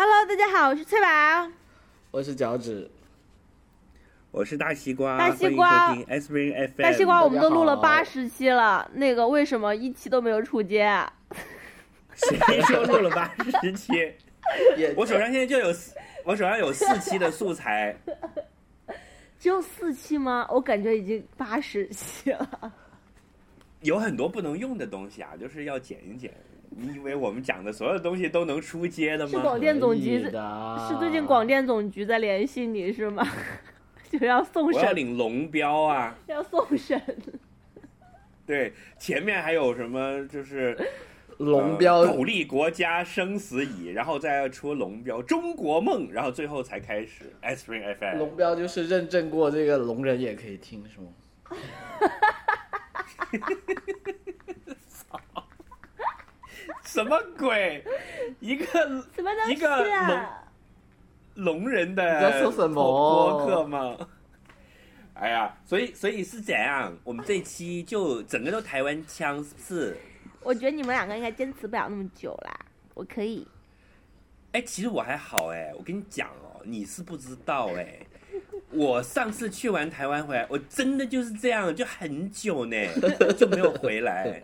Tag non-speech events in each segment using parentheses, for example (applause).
Hello，大家好，我是翠宝。我是脚趾，我是大西瓜，大西瓜欢迎收听 S Spring FM。大西瓜，我们都录了八十期了，那个为什么一期都没有出街啊？谁说录了八十期？(laughs) 我手上现在就有四，我手上有四期的素材。(laughs) 只有四期吗？我感觉已经八十期了。有很多不能用的东西啊，就是要剪一剪。你以为我们讲的所有东西都能出街的吗？是广电总局的是最近广电总局在联系你是吗？(laughs) 就要送我要审，领龙标啊！(laughs) 要送审。对，前面还有什么就是龙标呃苟利国家生死以，然后再要出龙标中国梦，然后最后才开始 S Spring FM。龙标就是认证过这个龙人也可以听，是吗？(laughs) 什么鬼？一个什么东西一个啊？聋人的你在说什么播客吗？哎呀，所以所以是怎样？我们这一期就整个都台湾腔，是不是？我觉得你们两个应该坚持不了那么久啦。我可以，哎，其实我还好哎，我跟你讲哦，你是不知道哎。我上次去完台湾回来，我真的就是这样，就很久呢，就没有回来。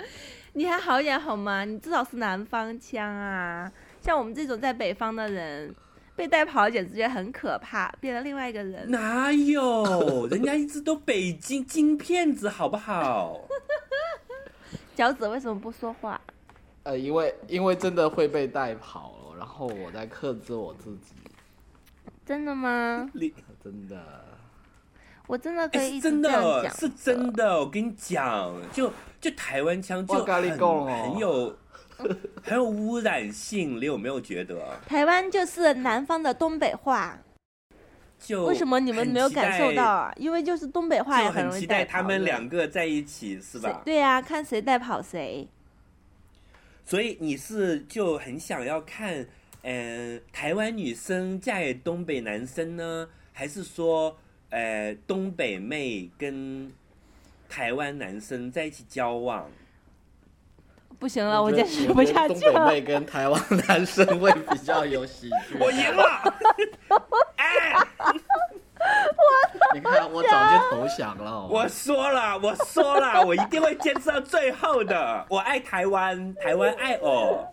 你还好一点好吗？你至少是南方腔啊。像我们这种在北方的人，被带跑简直觉得很可怕，变成另外一个人。哪有？人家一直都北京京骗子，好不好？(laughs) 脚趾为什么不说话？呃，因为因为真的会被带跑了，然后我在克制我自己，真的吗？你 (laughs) 真的。我真的可哎，以真直这样讲，的是真的，我跟你讲，就就台湾腔就很哦很有很有污染性，你有没有觉得？台湾就是南方的东北话，就为什么你们没有感受到啊？因为就是东北话？也就很容易期待他们两个在一起，是吧？对呀、看谁带跑谁。所以你是就很想要看，呃，台湾女生嫁给东北男生呢，还是说，呃，东北妹跟台湾男生在一起交往？不行了，我坚持不下去了东北。妹跟台湾男生会比较有喜剧。我赢了！(laughs) 哎，你看我早就投降了哦。我说了，我说了，我一定会坚持到最后的。我爱台湾，台湾爱我。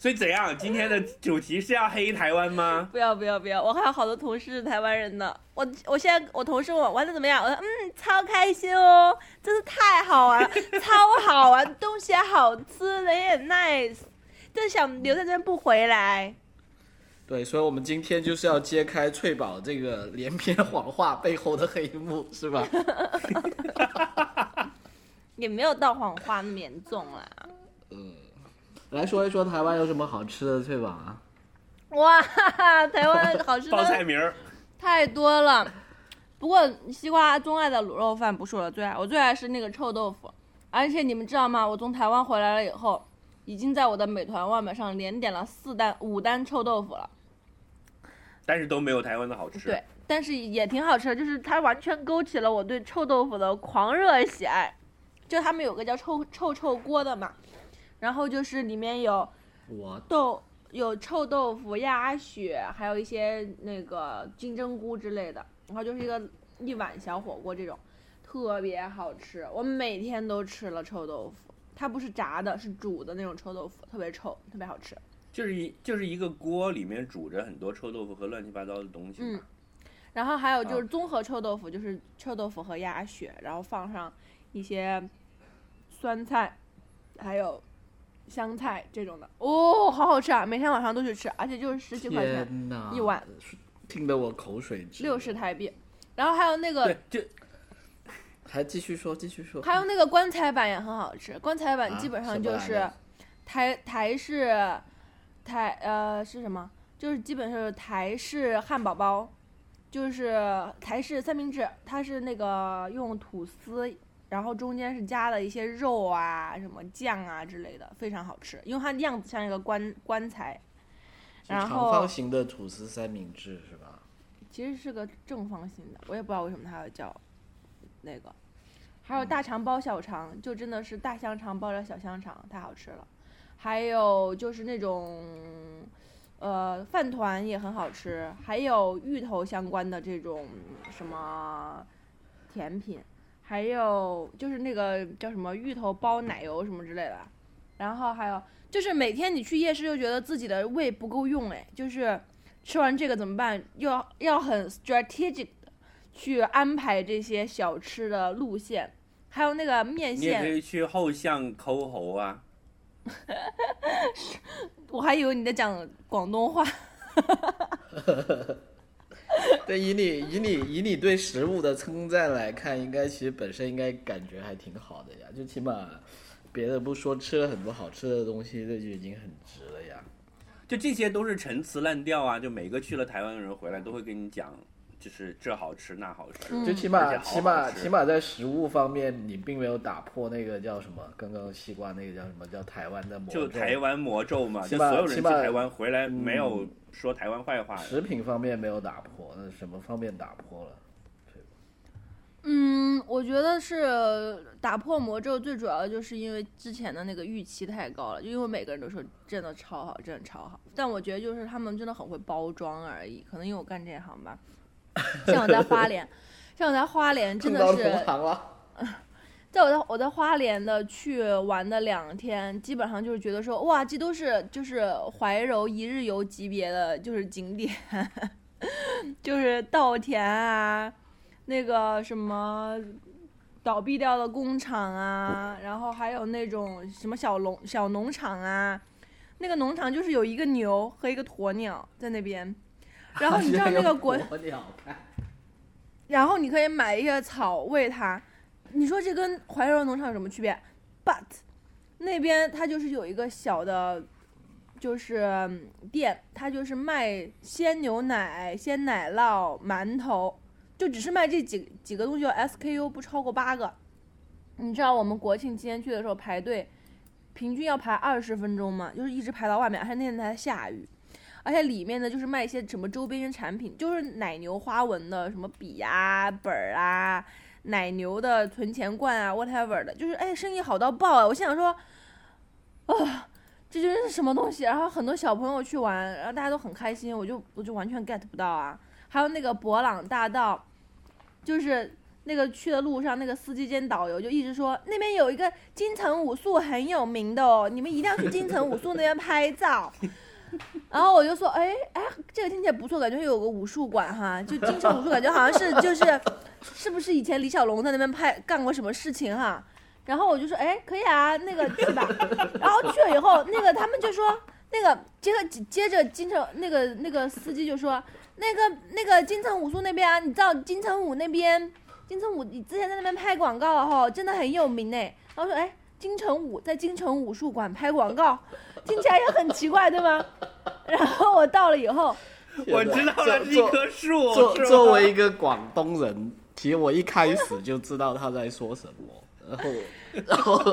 所以怎样？今天的主题是要黑台湾吗？不要不要不要！我还有好多同事是台湾人呢。我我现在我同事问我玩的怎么样，我说嗯超开心哦，真是太好玩了，(laughs) 超好玩，东西也好吃，人也 nice，就是想留在这边不回来。对，所以我们今天就是要揭开翠宝这个连篇谎话背后的黑幕，是吧？(laughs) 也没有到谎话那么严重啦。来说一说台湾有什么好吃的，翠宝啊？哇，台湾好吃报菜名儿。太多了。不过西瓜钟爱的卤肉饭不是我的最爱，我最爱是那个臭豆腐。而且你们知道吗？我从台湾回来了以后，已经在我的美团外卖上连点了四单、五单臭豆腐了。但是都没有台湾的好吃。对，但是也挺好吃的，就是它完全勾起了我对臭豆腐的狂热喜爱。就他们有个叫臭臭臭锅的嘛，然后就是里面有我豆有臭豆腐、鸭血，还有一些那个金针菇之类的，然后就是一个一碗小火锅这种，特别好吃。我每天都吃了臭豆腐，它不是炸的，是煮的那种臭豆腐，特别臭，特别好吃。就是一就是一个锅里面煮着很多臭豆腐和乱七八糟的东西嘛。嗯然后还有就是啊综合臭豆腐，就是臭豆腐和鸭血，然后放上一些酸菜，还有香菜这种的，哦，好好吃啊！每天晚上都去吃，而且就是十几块钱，一碗，听得我口水直流。六十台币。然后还有那个，就还继续说，继续说。还有那个棺材板也很好吃，棺材板啊基本上就是台台式台呃是什么？就是基本是台式汉堡包，就是台式三明治，它是那个用吐司，然后中间是加了一些肉啊、什么酱啊之类的，非常好吃。因为它的样子像一个棺棺材，然后长方形的吐司三明治是吧？其实是个正方形的，我也不知道为什么它要叫那个。还有大肠包小肠，就真的是大香肠包着小香肠，太好吃了。还有就是那种，呃，饭团也很好吃，还有芋头相关的这种什么甜品，还有就是那个叫什么芋头包奶油什么之类的。然后还有就是每天你去夜市就觉得自己的胃不够用，哎，就是吃完这个怎么办？又要要很 strategic 的去安排这些小吃的路线，还有那个面线，你也可以去后巷抠喉啊。(laughs) 我还以为你在讲广东话。(laughs) (laughs) 对，以你以你以你对食物的称赞来看，应该其实本身应该感觉还挺好的呀，就起码别的不说，吃了很多好吃的东西，这就已经很值了呀。就这些都是陈词滥调啊！就每个去了台湾的人回来都会跟你讲，就是这好吃那好吃。嗯就起码好起码起码在食物方面，你并没有打破那个叫什么，刚刚西瓜那个叫什么叫台湾的魔咒就台湾魔咒嘛，就所有人去台湾回来没有嗯说台湾坏话的。食品方面没有打破，那什么方面打破了？嗯，我觉得是打破魔咒，最主要的就是因为之前的那个预期太高了，就因为每个人都说真的超好，真的超好。但我觉得就是他们真的很会包装而已，可能因为我干这行吧。(laughs) 像我在花莲，像我在花莲真的是。(laughs) 在我在我在花莲的去玩的两天，基本上就是觉得说，哇，这都是就是怀柔一日游级别的就是景点，(laughs) 就是稻田啊，那个什么倒闭掉的工厂啊，然后还有那种什么小农小农场啊，那个农场就是有一个牛和一个鸵鸟在那边，然后你知道那个国然后你可以买一些草喂它。你说这跟怀柔农场有什么区别？But 那边它就是有一个小的，就是嗯店，它就是卖鲜牛奶、鲜奶酪、馒头，就只是卖这几几个东西，SKU 不超过八个。你知道我们国庆期间去的时候排队，平均要排二十分钟嘛，就是一直排到外面，而且那天还下雨。而且里面呢，就是卖一些什么周边产品，就是奶牛花纹的什么笔啊、本儿啊，奶牛的存钱罐啊，whatever 的，就是哎，生意好到爆啊！我心想说，啊，这就是什么东西？然后很多小朋友去玩，然后大家都很开心，我就我就完全 get 不到啊。还有那个博朗大道，就是那个去的路上，那个司机兼导游就一直说那边有一个金城武术很有名的哦，你们一定要去金城武术那边拍照。(laughs) 然后我就说，哎哎，这个听起来不错，感觉有个武术馆哈，就金城武术，感觉好像是 (laughs) 就是，是不是以前李小龙在那边拍干过什么事情哈？然后我就说，哎，可以啊，那个去吧。(laughs) 然后去了以后，那个他们就说，那个接着接着金城那个那个司机就说，那个那个金城武术那边啊，你知道金城武那边，金城武你之前在那边拍广告哈，真的很有名呢。然后说，哎，金城武在金城武术馆拍广告，(laughs) 听起来也很奇怪，对吗？(laughs) 然后我到了以后，我知道了，是一棵树。作作为一个广东人，其实我一开始就知道他在说什么，然后然后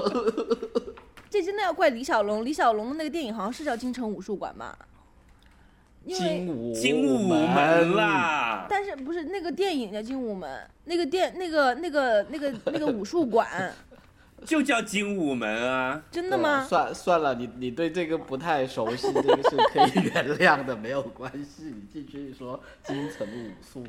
(laughs) 这真的要怪李小龙，李小龙的那个电影好像是叫《京城武术馆》吧？精武精武门，啦，但是不是那个电影叫《精武门》，那个电那个那个那个那个武术馆，就叫精武门啊。真的吗？算算了，你你对这个不太熟悉，这个是可以原谅的，没有关系。你继续说京城武术，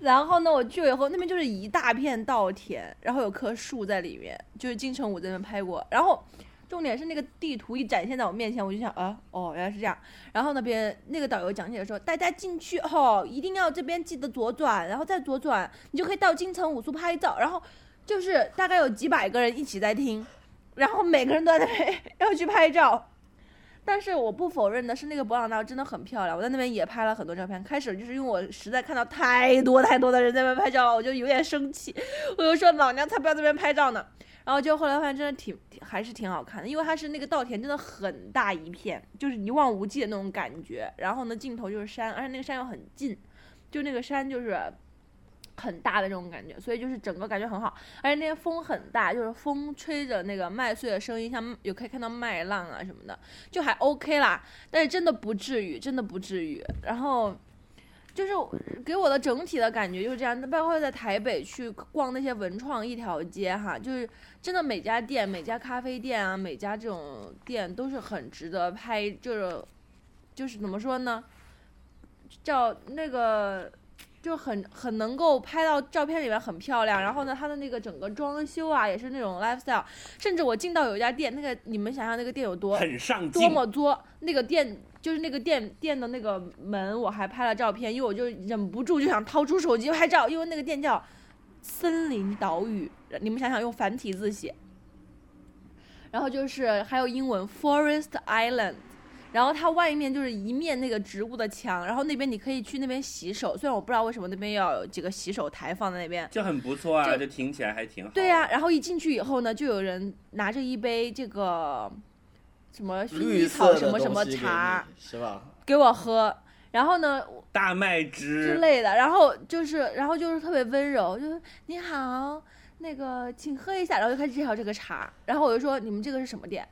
然后呢，我去了以后，那边就是一大片稻田，然后有棵树在里面，就是金城武在那边拍过。然后重点是那个地图一展现在我面前，我就想啊，哦，原来是这样。然后那边那个导游讲解的时候，大家进去后一定要这边记得左转，然后再左转，你就可以到金城武术拍照。然后就是大概有几百个人一起在听，然后每个人都在 (laughs) 要去拍照。但是我不否认的是，那个博朗道真的很漂亮，我在那边也拍了很多照片。开始就是因为我实在看到太多太多的人在那边拍照了，我就有点生气，我就说老娘才不要在那边拍照呢。然后就后来发现真的挺还是挺好看的，因为它是那个稻田真的很大一片，就是一望无际的那种感觉。然后呢，镜头就是山，而且那个山又很近，就那个山就是很大的这种感觉，所以就是整个感觉很好。而且那天风很大，就是风吹着那个麦穗的声音，像有可以看到麦浪啊什么的，就还 OK 啦。但是真的不至于，真的不至于。然后。就是给我的整体的感觉就是这样，那包括在台北去逛那些文创一条街哈，就是真的每家店、每家咖啡店啊，每家这种店都是很值得拍，就是就是怎么说呢，叫那个就很很能够拍到照片里面很漂亮，然后呢，它的那个整个装修啊也是那种 lifestyle，甚至我进到有一家店，那个你们想想那个店有多很上多，么作，那个店就是那个店店的那个门，我还拍了照片，因为我就忍不住就想掏出手机拍照，因为那个店叫森林岛屿，你们想想用繁体字写，然后就是还有英文 Forest Island。然后它外面就是一面那个植物的墙，然后那边你可以去那边洗手。虽然我不知道为什么那边要有几个洗手台放在那边，就很不错啊，就就听起来还挺好。对呀、然后一进去以后呢，就有人拿着一杯这个什么薰衣草什么什么茶是吧？给我喝，然后呢大麦汁之，类的，然后就是然后就是特别温柔，就是你好，那个请喝一下，然后就开始介绍这个茶，然后我就说你们这个是什么店？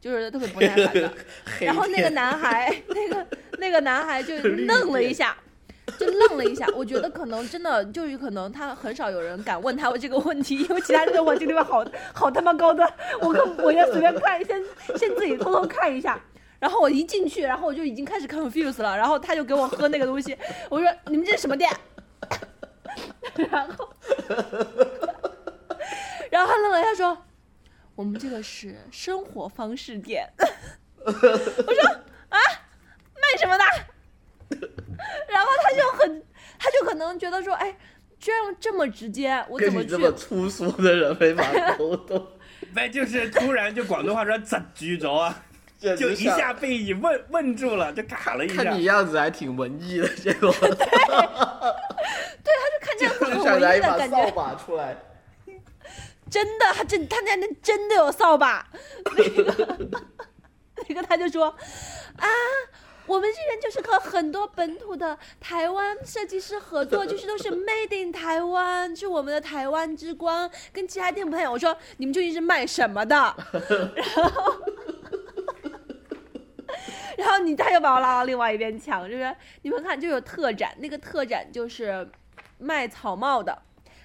就是特别不耐烦的，(laughs) 然后那个男孩，(laughs) 那个那个男孩就愣了一下，就愣了一下。我觉得可能真的就有可能他很少有人敢问他这个问题，因为其他人都我这个地方好好他妈高端，我可我要随便看，先先自己偷偷看一下。然后我一进去，然后我就已经开始 confuse 了，然后他就给我喝那个东西，我说你们这是什么店？(laughs) 然后，然后他愣了一下说。我们这个是生活方式店。(laughs) 我说啊，卖什么的？(laughs) 然后他就很，他就可能觉得说，哎，居然这么直接，我怎么去跟你这？么粗俗的人没法沟通，(laughs) 那就是突然就广东话说咋举着啊，就一下被你问问住了，就卡了一下看。你样子还挺文艺的，结果看这样子很文艺的感觉，扫把出来，真的，他真他家那真的有扫把，那个 (laughs) 那个他就说啊。我们这边就是和很多本土的台湾设计师合作，就是都是 made in 台湾，是我们的台湾之光，跟其他店不太一样。我说你们究竟是卖什么的？(laughs) 然后，然后你他又把我拉到另外一边墙，就是你们看就有特展，那个特展就是卖草帽的。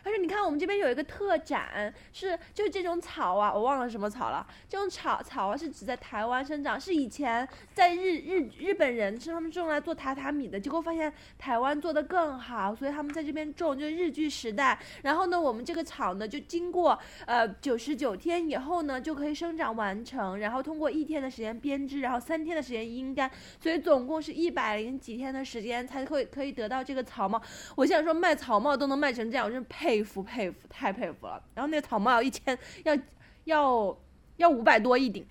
他说：“你看，我们这边有一个特展，是就是这种草啊，我忘了什么草了。这种草草啊，是只在台湾生长，是以前在日日日本人是他们种来做榻榻米的，结果发现台湾做的更好，所以他们在这边种，就是日据时代。然后呢，我们这个草呢，就经过呃九十九天以后呢，就可以生长完成，然后通过一天的时间编织，然后三天的时间阴干，所以总共是一百零几天的时间才会可以得到这个草帽。我现在说卖草帽都能卖成这样，我真是佩服佩服，太佩服了。然后那个草帽要一千，要要要五百多一顶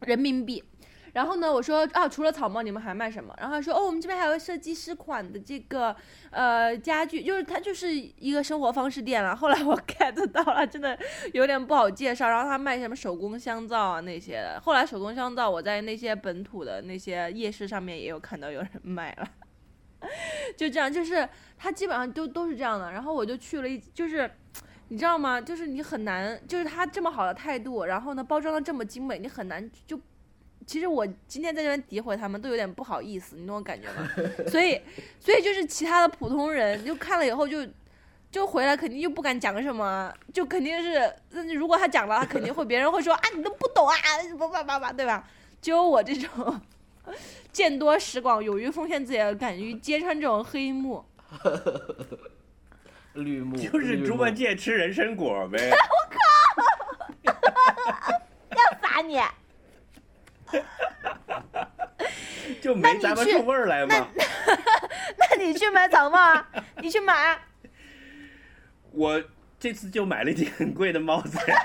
人民币。然后呢，我说啊，除了草帽，你们还卖什么？然后他说，哦，我们这边还有设计师款的这个呃家具，就是它就是一个生活方式店了。(laughs) 后来我 get 到了，真的有点不好介绍。然后他卖什么手工香皂啊那些的。后来手工香皂我在那些本土的那些夜市上面也有看到有人卖了。(laughs) 就这样，就是他基本上都都是这样的。然后我就去了一，就是你知道吗？就是你很难，就是他这么好的态度，然后呢包装的这么精美，你很难就。其实我今天在这边诋毁他们，都有点不好意思，你懂我感觉吗？(laughs) 所以，所以就是其他的普通人就看了以后就，就回来肯定就不敢讲什么，就肯定是，那如果他讲了，他肯定会别人会说啊，你都不懂啊，什么吧吧吧，对吧？只有我这种 (laughs) 见多识广、勇于奉献自己，敢于揭穿这种黑幕。(laughs) 绿幕就是猪八戒吃人参果呗。(laughs) 罚你！就没咱们出味儿来嘛。那你去买草帽啊？你去买啊。我这次就买了一顶很贵的帽子呀。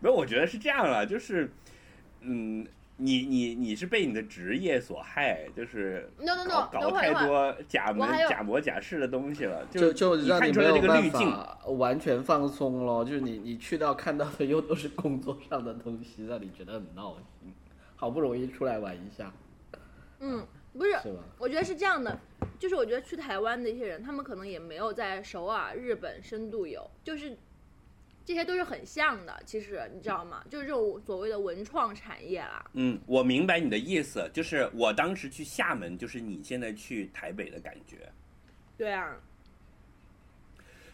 没有，我觉得是这样了，就是，嗯，你你你是被你的职业所害，就是 no no 搞 no，搞太多假我还有模假模假式的东西了，就就让你没有办镜。法完全放松咯，就是你你去到看到的又都是工作上的东西，让你觉得很闹心。好不容易出来玩一下，嗯，不是，是吧？我觉得是这样的，就是我觉得去台湾的一些人，他们可能也没有在首尔、日本深度游，就是这些都是很像的。其实你知道吗？就是这种所谓的文创产业啦。嗯，我明白你的意思，就是我当时去厦门，就是你现在去台北的感觉。对啊，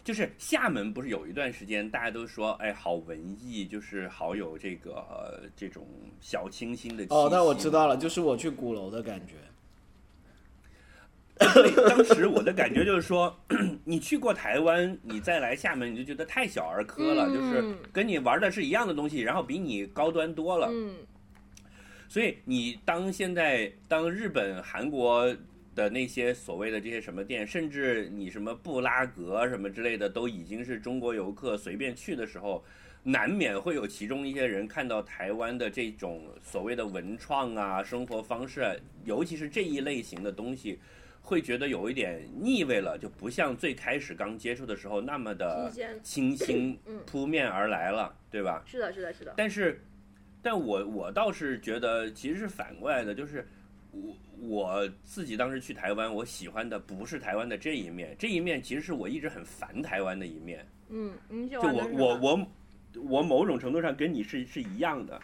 就是厦门不是有一段时间大家都说，哎，好文艺，就是好有这个、呃这种小清新的气息。哦，那我知。道了，就是我去鼓楼的感觉。对，当时我的感觉就是说，(clears throat) 你去过台湾，你再来厦门，你就觉得太小儿科了，嗯就是跟你玩的是一样的东西，然后比你高端多了。嗯，所以你当现在当日本、韩国的那些所谓的这些什么店，甚至你什么布拉格什么之类的，都已经是中国游客随便去的时候，难免会有其中一些人看到台湾的这种所谓的文创啊、生活方式啊，尤其是这一类型的东西。会觉得有一点腻味了，就不像最开始刚接触的时候那么的清新嗯扑面而来了，对吧？是的，是的，是的。但是，但我我倒是觉得其实是反过来的，就是我我自己当时去台湾，我喜欢的不是台湾的这一面，这一面其实是我一直很烦台湾的一面。嗯，你喜就我我我我某种程度上跟你是是一样的，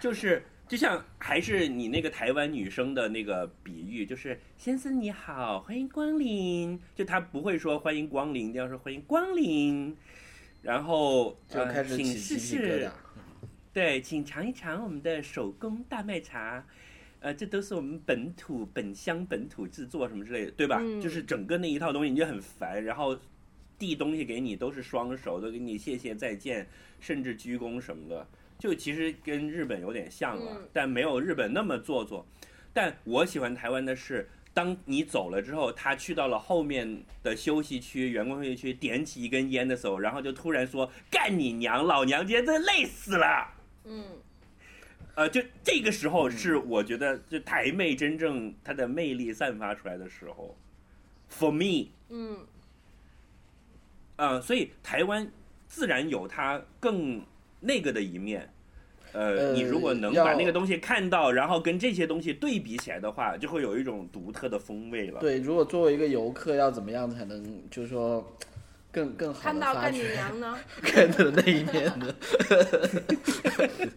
就是就像还是你那个台湾女生的那个比喻，就是先生你好，欢迎光临，就他不会说欢迎光临，一定要说欢迎光临，然后就开始呃、请试试。。对，请尝一尝我们的手工大麦茶，呃，这都是我们本土本乡本土制作什么之类的，对吧？嗯就是整个那一套东西你就很烦，然后递东西给你都是双手，都给你谢谢再见，甚至鞠躬什么的，就其实跟日本有点像了，嗯但没有日本那么做作。但我喜欢台湾的是。当你走了之后，他去到了后面的休息区、员工休息区，点起一根烟的时候，然后就突然说：“干你娘！老娘今天真累死了。”嗯，呃，就这个时候是我觉得就台妹真正她的魅力散发出来的时候，for me，嗯，呃、所以台湾自然有它更那个的一面。呃，呃你如果能把那个东西看到，然后跟这些东西对比起来的话，就会有一种独特的风味了。对，如果作为一个游客，要怎么样才能就是说更更好的发看到干你掘娘呢？(laughs) 看的那一面呢？(laughs)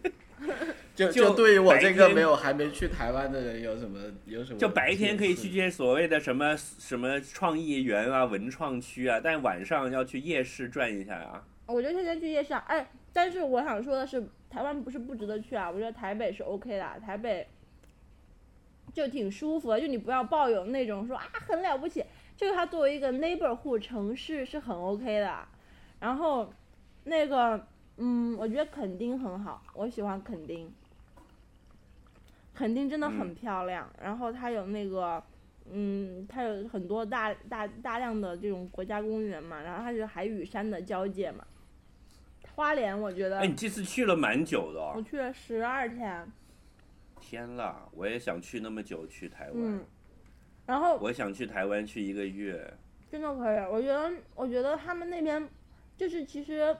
就就就对于我这个没有还没去台湾的人有什么有什么？就白天可以去这些所谓的什么什么创意园啊、文创区啊，但晚上要去夜市转一下啊。我觉得现在去夜市啊，哎，但是我想说的是，台湾不是不值得去啊，我觉得台北是 OK 的，台北就挺舒服的，就你不要抱有那种说啊很了不起，就是它作为一个 neighborhood 城市是很 OK 的。然后那个，嗯，我觉得垦丁很好，我喜欢垦丁，垦丁真的很嗯漂亮，然后它有那个。嗯，它有很多大大大量的这种国家公园嘛，然后它是海与山的交界嘛。花莲我觉得哎，你这次去了蛮久的哦。我去了十二天，天啦，我也想去那么久去台湾。嗯，然后我想去台湾去一个月。真的可以，我觉得我觉得他们那边就是其实。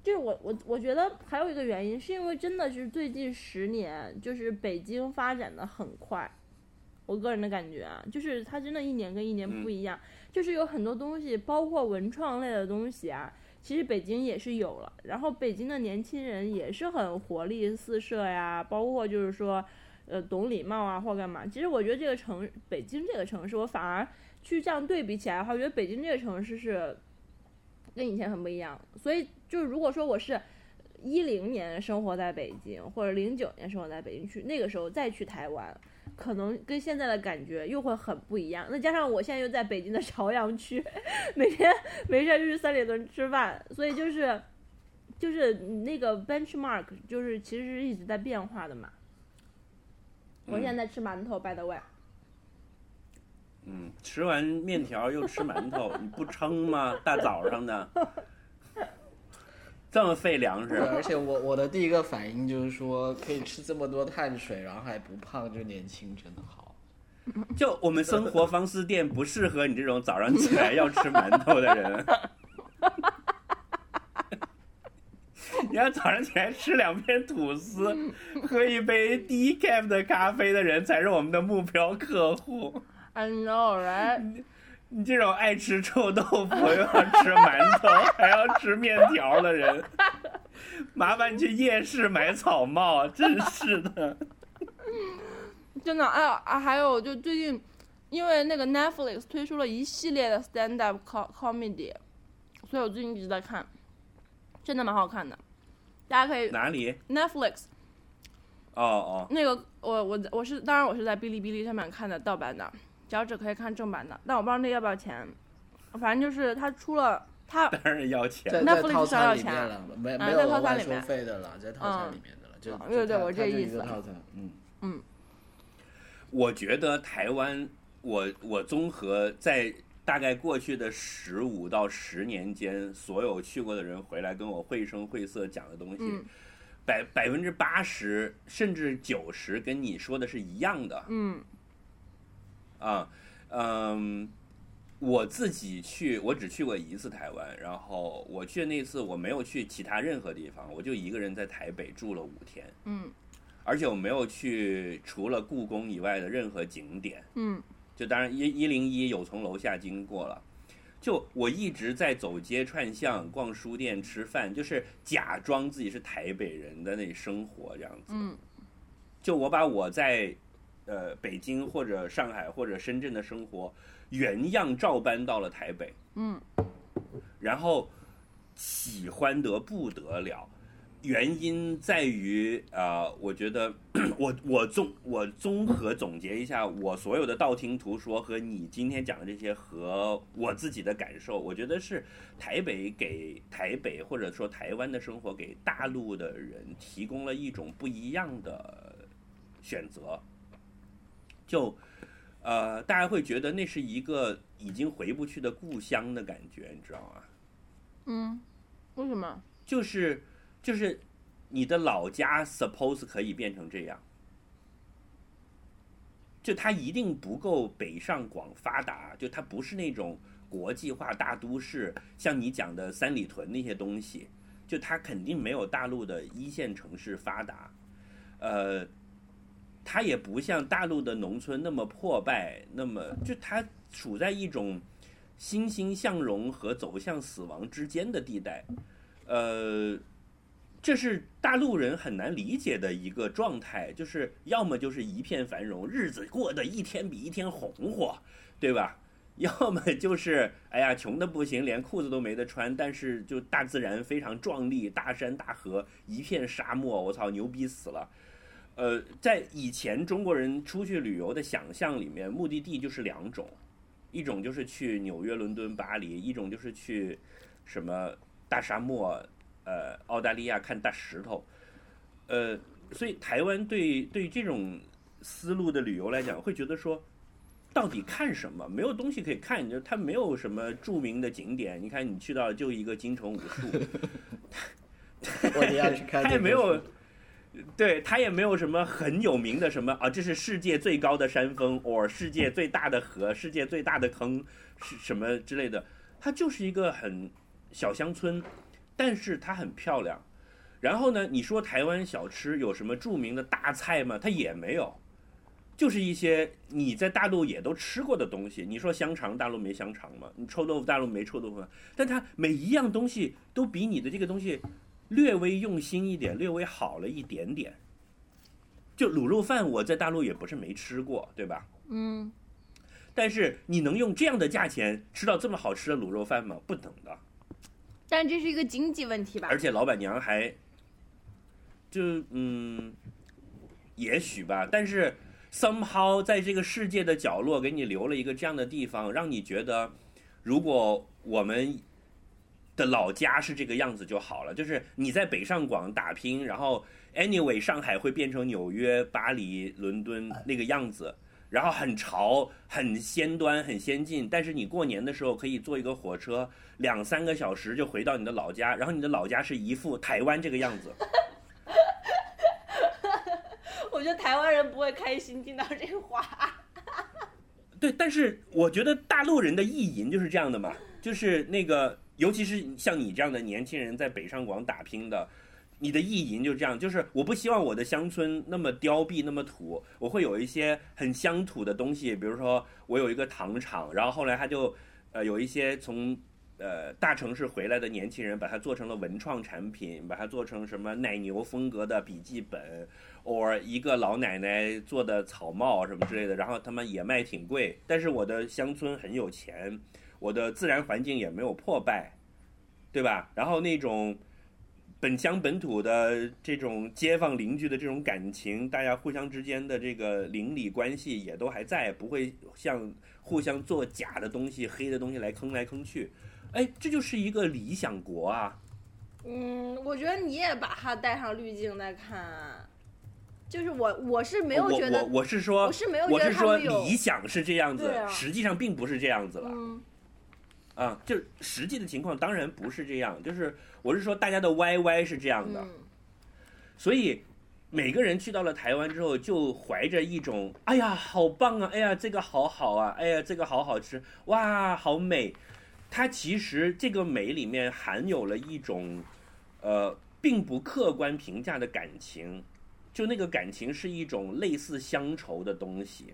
就是我我我觉得还有一个原因，是因为真的是最近十年，就是北京发展的很快，我个人的感觉啊，就是它真的一年跟一年不一样，就是有很多东西，包括文创类的东西啊，其实北京也是有了，然后北京的年轻人也是很活力四射呀，包括就是说，呃，懂礼貌啊或干嘛。其实我觉得这个城，北京这个城市，我反而去这样对比起来的话，我觉得北京这个城市是跟以前很不一样。所以就是如果说我是一零年生活在北京，或者零九年生活在北京去，那个时候再去台湾。可能跟现在的感觉又会很不一样。那加上我现在又在北京的朝阳区，(laughs) 每天没事儿就去三里屯吃饭，所以就是就是那个 benchmark 就是其实是一直在变化的嘛。我现在在吃馒头，by the way。嗯，吃完面条又吃馒头，你不撑吗？大早上的，(laughs) 这么费粮，食。而且我我的第一个反应就是说，可以吃这么多碳水，然后还不胖，就年轻，真的好。(laughs) 就我们生活方式店不适合你这种早上起来要吃馒头的人。你要早上起来吃两片吐司，喝一杯低 cap 的咖啡的人才是我们的目标客户。I know, right？你这种爱吃臭豆腐 (laughs) 又要吃馒头还要吃面条的人，麻烦你去夜市买草帽，真是的。(laughs) 真的，哎呀啊，还有就最近，因为那个 Netflix 推出了一系列的 stand up co comedy，所以我最近一直在看，真的蛮好看的。大家可以哪里？Netflix 哦哦，那个我我我是当然我是在哔哩哔哩上面看的盗版的，只要只可以看正版的，但我不知道那要不要钱，反正就是他出了他当然要钱。在套上要餐里面钱了，没啊在套没有额外收餐里面费的了，在套餐嗯里面的了，就啊对对我这意思一个套餐，嗯。我觉得台湾，我我综合在大概过去的十五到十年间，所有去过的人回来跟我绘声绘色讲的东西，嗯百百分之八十甚至九十跟你说的是一样的嗯啊，嗯。我自己去，我只去过一次台湾，然后我去的那次我没有去其他任何地方，我就一个人在台北住了五天，嗯而且我没有去除了故宫以外的任何景点。嗯就当然一一零一有从楼下经过了，就我一直在走街串巷、逛书店、吃饭，就是假装自己是台北人的那里生活这样子。嗯就我把我在呃北京或者上海或者深圳的生活原样照搬到了台北，嗯然后喜欢得不得了。原因在于，呃，我觉得我我综我综合总结一下我所有的道听途说和你今天讲的这些和我自己的感受，我觉得是台北给台北或者说台湾的生活给大陆的人提供了一种不一样的选择，就呃，大家会觉得那是一个已经回不去的故乡的感觉，你知道吗？嗯，为什么？就是就是你的老家 suppose 可以变成这样，就它一定不够北上广发达，就它不是那种国际化大都市，像你讲的三里屯那些东西，就它肯定没有大陆的一线城市发达，呃，它也不像大陆的农村那么破败，那么就它处在一种欣欣向荣和走向死亡之间的地带。呃，这是大陆人很难理解的一个状态，就是要么就是一片繁荣，日子过得一天比一天红火，对吧？要么就是哎呀，穷的不行，连裤子都没得穿，但是就大自然非常壮丽，大山大河，一片沙漠，我操，牛逼死了。呃，在以前中国人出去旅游的想象里面，目的地就是两种，一种就是去纽约、伦敦、巴黎，一种就是去什么大沙漠，呃，澳大利亚看大石头，呃，所以台湾对对于这种思路的旅游来讲，会觉得说，到底看什么？没有东西可以看，就它没有什么著名的景点。你看，你去到就一个金城武术，(laughs) 我也要去看它也没有书。对，它也没有什么很有名的什么啊，这是世界最高的山峰，或世界最大的河，世界最大的坑，是什么之类的。它就是一个很小乡村，但是它很漂亮。然后呢，你说台湾小吃有什么著名的大菜吗？它也没有，就是一些你在大陆也都吃过的东西。你说香肠，大陆没香肠吗？你臭豆腐，大陆没臭豆腐？但它每一样东西都比你的这个东西略微用心一点，略微好了一点点。就卤肉饭，我在大陆也不是没吃过，对吧？嗯但是你能用这样的价钱吃到这么好吃的卤肉饭吗？不能的。但这是一个经济问题吧？而且老板娘还，就嗯，也许吧，但是 somehow 在这个世界的角落给你留了一个这样的地方，让你觉得，如果我们的老家是这个样子就好了。就是你在北上广打拼，然后 anyway 上海会变成纽约、巴黎、伦敦那个样子，然后很潮、很先端、很先进。但是你过年的时候可以坐一个火车，两三个小时就回到你的老家，然后你的老家是一副台湾这个样子。(laughs) 我觉得台湾人不会开心听到这话。(laughs) 对，但是我觉得大陆人的意淫就是这样的嘛，就是那个，尤其是像你这样的年轻人在北上广打拼的，你的意淫就这样，就是我不希望我的乡村那么凋敝那么土，我会有一些很乡土的东西，比如说我有一个糖厂，然后后来他就，呃，有一些从。呃，大城市回来的年轻人把它做成了文创产品，把它做成什么奶牛风格的笔记本，或一个老奶奶做的草帽什么之类的，然后他们也卖挺贵。但是我的乡村很有钱，我的自然环境也没有破败，对吧？然后那种本乡本土的这种街坊邻居的这种感情，大家互相之间的这个邻里关系也都还在，不会像互相做假的东西、黑的东西来坑来坑去。哎，这就是一个理想国啊！嗯，我觉得你也把它带上滤镜在看，就是我我是没有觉得，我我是说，我是说有理想是这样子，实际上并不是这样子了。嗯，啊，就实际的情况当然不是这样，就是我是说大家的 YY 是这样的，所以每个人去到了台湾之后，就怀着一种哎呀好棒啊，哎呀这个好好啊，哎呀这个好好吃，哇好美。它其实这个美里面含有了一种，呃，并不客观评价的感情，就那个感情是一种类似乡愁的东西，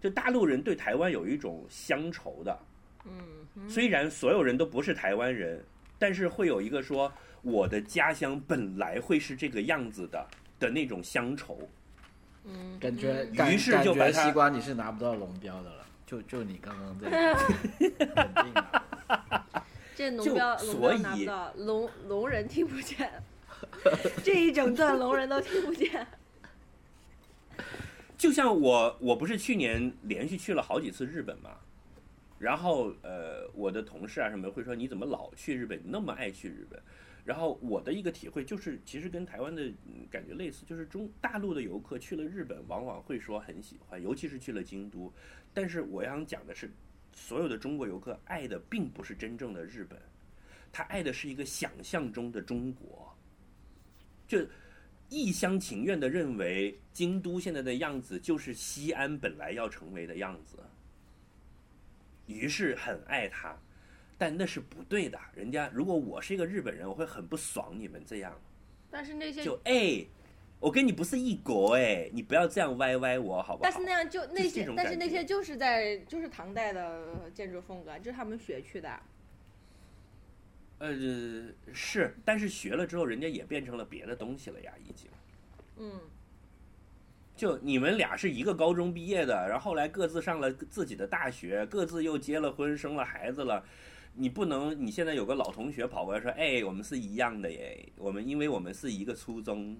就大陆人对台湾有一种乡愁的，嗯，虽然所有人都不是台湾人，但是会有一个说我的家乡本来会是这个样子的的那种乡愁，嗯，感觉，于是就把西瓜你是拿不到龙标的了。就就你刚刚在，肯定的。这龙标龙标拿不到，龙龙人听不见，(laughs) 这一整段龙人都听不见。就像我，我不是去年连续去了好几次日本嘛，然后呃，我的同事啊什么会说你怎么老去日本，那么爱去日本。然后我的一个体会就是，其实跟台湾的感觉类似，就是中大陆的游客去了日本，往往会说很喜欢，尤其是去了京都。但是我想讲的是，所有的中国游客爱的并不是真正的日本，他爱的是一个想象中的中国，就一厢情愿的认为京都现在的样子就是西安本来要成为的样子，于是很爱他。但那是不对的，人家如果我是一个日本人，我会很不爽你们这样。但是那些就哎，我跟你不是一国哎，你不要这样歪歪我好不好？但是那样就那些，但是那些就是在就是唐代的建筑风格，就是他们学去的。呃，是，但是学了之后，人家也变成了别的东西了呀，已经。嗯。就你们俩是一个高中毕业的，然后后来各自上了自己的大学，各自又结了婚，生了孩子了。你不能，你现在有个老同学跑过来说：“哎，我们是一样的耶，我们因为我们是一个初中，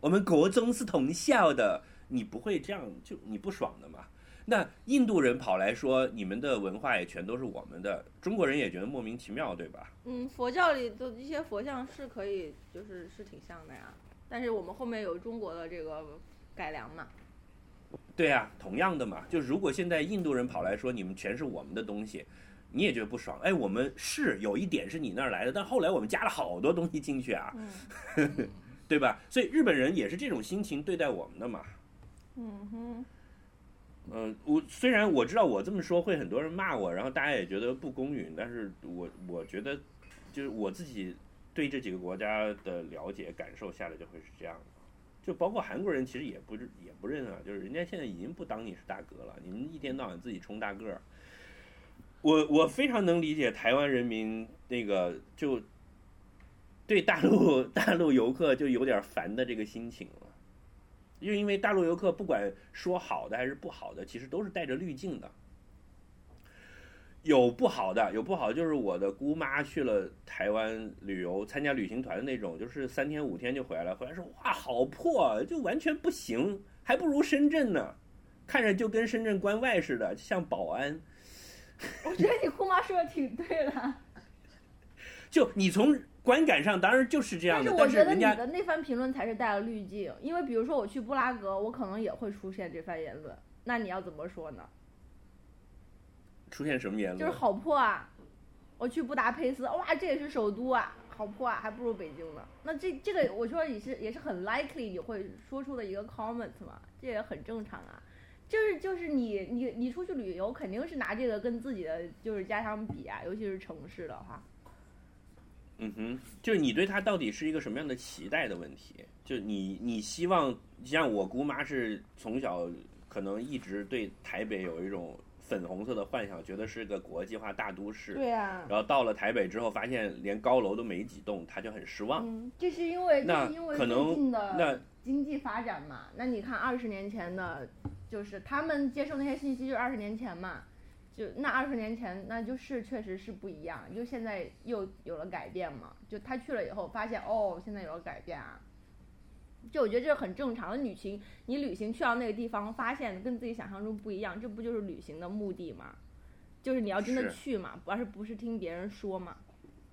我们国中是同校的。”你不会这样，就你不爽的嘛？那印度人跑来说：“你们的文化也全都是我们的。”中国人也觉得莫名其妙，对吧？嗯，佛教里的一些佛像是可以，就是是挺像的呀。但是我们后面有中国的这个改良嘛？对呀，同样的嘛。就是如果现在印度人跑来说：“你们全是我们的东西。”你也觉得不爽？哎，我们是有一点是你那儿来的，但后来我们加了好多东西进去啊，(laughs) 对吧？所以日本人也是这种心情对待我们的嘛。嗯哼。嗯，我虽然我知道我这么说会很多人骂我，然后大家也觉得不公允，但是我我觉得就是我自己对这几个国家的了解感受下来就会是这样的。就包括韩国人其实也不也不认啊，就是人家现在已经不当你是大哥了，你们一天到晚自己充大个儿。我我非常能理解台湾人民那个就对大陆大陆游客就有点烦的这个心情了，就因为大陆游客不管说好的还是不好的，其实都是带着滤镜的。有不好的，有不好的，就是我的姑妈去了台湾旅游，参加旅行团的那种，就是三天五天就回来了，回来说哇好破，就完全不行，还不如深圳呢，看着就跟深圳关外似的，像保安。(laughs) 我觉得你姑妈说的挺对的，(laughs) 就你从观感上当然就是这样的，但是我觉得你的那番评论才是带了滤镜，因为比如说我去布拉格，我可能也会出现这番言论。那你要怎么说呢？出现什么言论？就是好破啊！我去布达佩斯，哇，这也是首都啊，好破啊，还不如北京呢。那这这个我说也是也是很 likely 你会说出的一个 comment 嘛，这也很正常啊。就是就是你你你出去旅游肯定是拿这个跟自己的就是家乡比啊，尤其是城市的话。嗯哼，就是你对他到底是一个什么样的期待的问题？就你你希望像我姑妈是从小可能一直对台北有一种粉红色的幻想，觉得是个国际化大都市。对啊。然后到了台北之后，发现连高楼都没几栋，他就很失望。嗯，这是因为那因为可能最近那的经济发展嘛。那你看二十年前的，就是他们接受那些信息，就是二十年前嘛。就那二十年前，那就是确实是不一样。就现在又有了改变嘛。就他去了以后，发现哦，现在有了改变啊。就我觉得这是很正常的。旅行，你旅行去到那个地方，发现跟自己想象中不一样，这不就是旅行的目的吗？就是你要真的去嘛，而是不是听别人说嘛，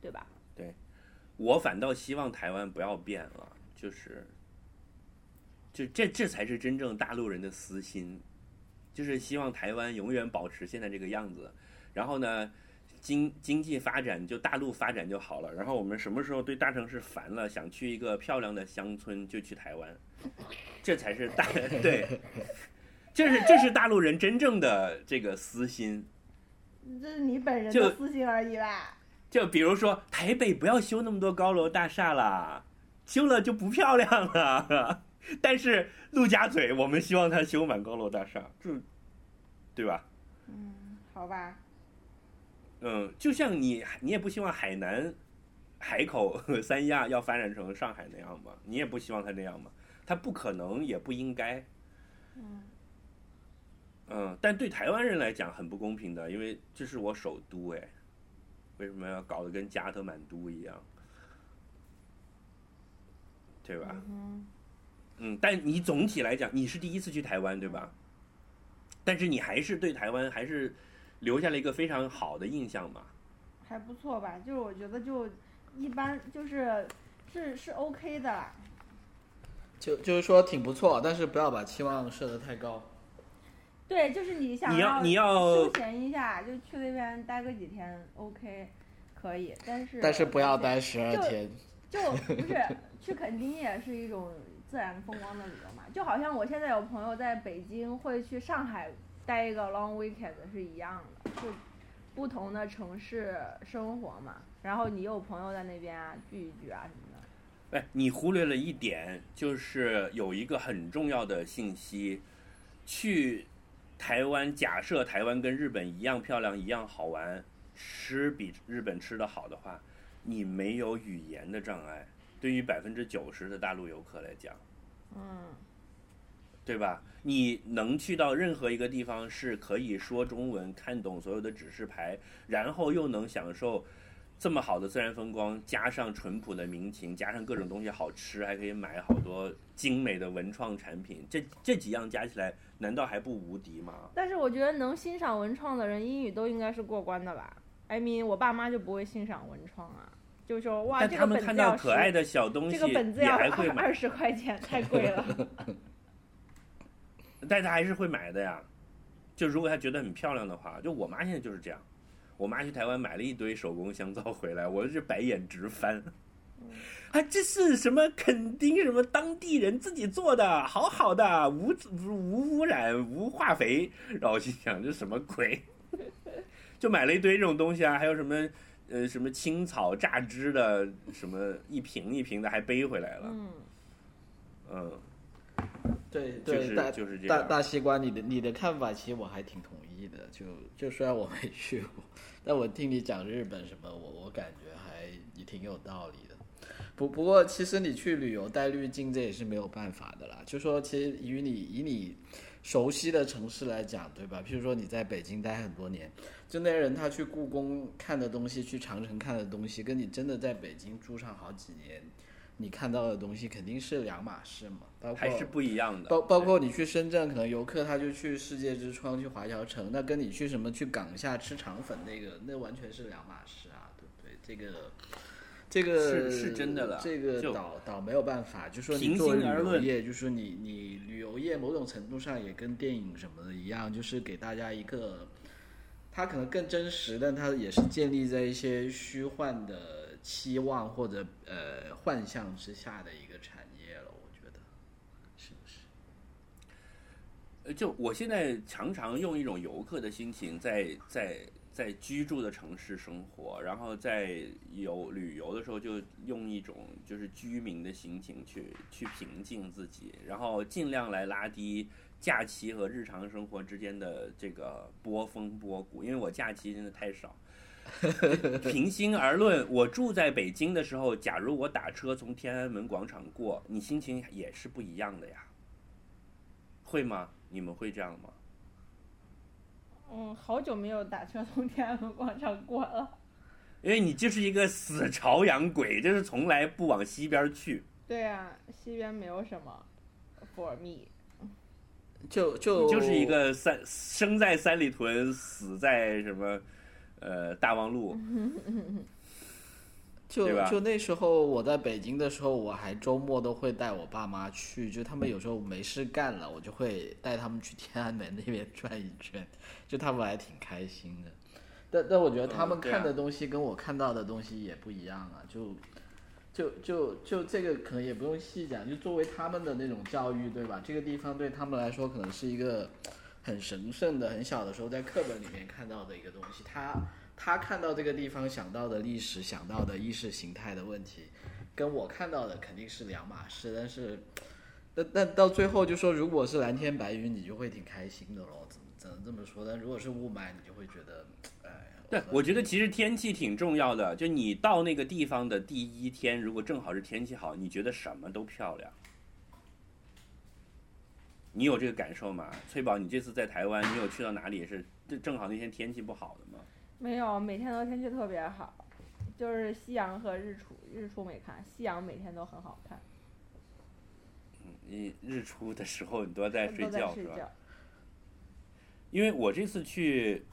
对吧？对我反倒希望台湾不要变了，就是，就这这才是真正大陆人的私心，就是希望台湾永远保持现在这个样子。然后呢，经经济发展就大陆发展就好了。然后我们什么时候对大城市烦了，想去一个漂亮的乡村，就去台湾，这才是大 (laughs) 对，这是这是大陆人真正的这个私心。这是你本人的私心而已吧？就比如说台北不要修那么多高楼大厦啦，修了就不漂亮了。(laughs) 但是陆家嘴，我们希望它修满高楼大厦，就，对吧？嗯，好吧。嗯，就像你，你也不希望海南、海口三亚要发展成上海那样吧？你也不希望它那样嘛？它不可能，也不应该。嗯嗯，但对台湾人来讲很不公平的，因为这是我首都哎，为什么要搞得跟加德满都一样？对吧？嗯嗯，但你总体来讲，你是第一次去台湾，对吧？但是你还是对台湾还是留下了一个非常好的印象嘛？还不错吧？就是我觉得就一般，就是是是 OK 的啦。就就是说挺不错，但是不要把期望设得太高。对，就是你想你要你要休闲一下，就去那边待个几天，OK，可以。但是但是不要待十二天。就不是去垦丁也是一种自然风光的旅游嘛，就好像我现在有朋友在北京会去上海待一个 long weekend 是一样的，就不同的城市生活嘛，然后你有朋友在那边啊聚一聚啊什么的。哎，你忽略了一点，就是有一个很重要的信息，去台湾，假设台湾跟日本一样漂亮，一样好玩，吃比日本吃的好的话，你没有语言的障碍。对于百分之九十的大陆游客来讲，嗯，对吧？你能去到任何一个地方是可以说中文、看懂所有的指示牌，然后又能享受这么好的自然风光，加上淳朴的民情，加上各种东西好吃，还可以买好多精美的文创产品，这这几样加起来，难道还不无敌吗？但是我觉得能欣赏文创的人，英语都应该是过关的吧？I mean，我爸妈就不会欣赏文创啊，就说哇，但这个他们看到本子要可爱的小东西，这个本子也要二，十块钱，太贵了。(laughs) 但他还是会买的呀。就如果他觉得很漂亮的话，就我妈现在就是这样。我妈去台湾买了一堆手工香皂回来，我是白眼直翻。啊，这是什么垦丁什么当地人自己做的，好好的，无无污染无化肥。然后我心想这什么鬼？就买了一堆这种东西啊，还有什么呃什么青草榨汁的，什么一瓶一瓶的还背回来了。嗯，嗯，对就对，大就是这大样。大西瓜，你的你的看法其实我还挺同意的。就就虽然我没 (laughs) 去过，但我听你讲日本什么，我我感觉还也挺有道理的。不不过，其实你去旅游带滤镜，这也是没有办法的啦。就说其实以你以你熟悉的城市来讲，对吧？譬如说你在北京待很多年，就那人他去故宫看的东西，去长城看的东西，跟你真的在北京住上好几年，你看到的东西肯定是两码事嘛。包括还是不一样的。包包括你去深圳，可能游客他就去世界之窗、去华侨城，那跟你去什么去港下吃肠粉那个，那完全是两码事啊，对不对？这个这个是是真的了这个就岛岛没有办法，就说平你作为旅游业，就说你你旅游业某种程度上也跟电影什么的一样，就是给大家一个，它可能更真实，但它也是建立在一些虚幻的期望或者呃幻象之下的一个产业了，我觉得，是不是？呃，就我现在常常用一种游客的心情在在在居住的城市生活，然后在游旅游的时候就用一种就是居民的心情去去平静自己，然后尽量来拉低假期和日常生活之间的这个波峰波谷，因为我假期真的太少。(laughs) 平心而论，我住在北京的时候，假如我打车从天安门广场过，你心情也是不一样的呀。会吗？你们会这样吗？嗯，好久没有打车从天安门广场过了。因为你就是一个死朝阳鬼，就是从来不往西边去。对啊，西边没有什么，for me。就就就是一个三生在三里屯，死在什么呃大望路。就就那时候我在北京的时候，我还周末都会带我爸妈去，就他们有时候没事干了，我就会带他们去天安门那边转一圈，就他们还挺开心的。但但我觉得他们看的东西跟我看到的东西也不一样啊，就就就就这个可能也不用细讲，就作为他们的那种教育，对吧？这个地方对他们来说可能是一个很神圣的，很小的时候在课本里面看到的一个东西，他。他看到这个地方想到的历史、想到的意识形态的问题，跟我看到的肯定是两码事。但是，但但到最后就说，如果是蓝天白云，你就会挺开心的咯，只只能这么说。但如果是雾霾，你就会觉得，哎。对，我觉得其实天气挺重要的。就你到那个地方的第一天，如果正好是天气好，你觉得什么都漂亮。你有这个感受吗？翠宝，你这次在台湾，你有去到哪里是正正好那天天气不好的吗？没有，每天都天气特别好，就是夕阳和日出，日出没看，夕阳每天都很好看。你日出的时候你都在睡觉是吧？因为我这次去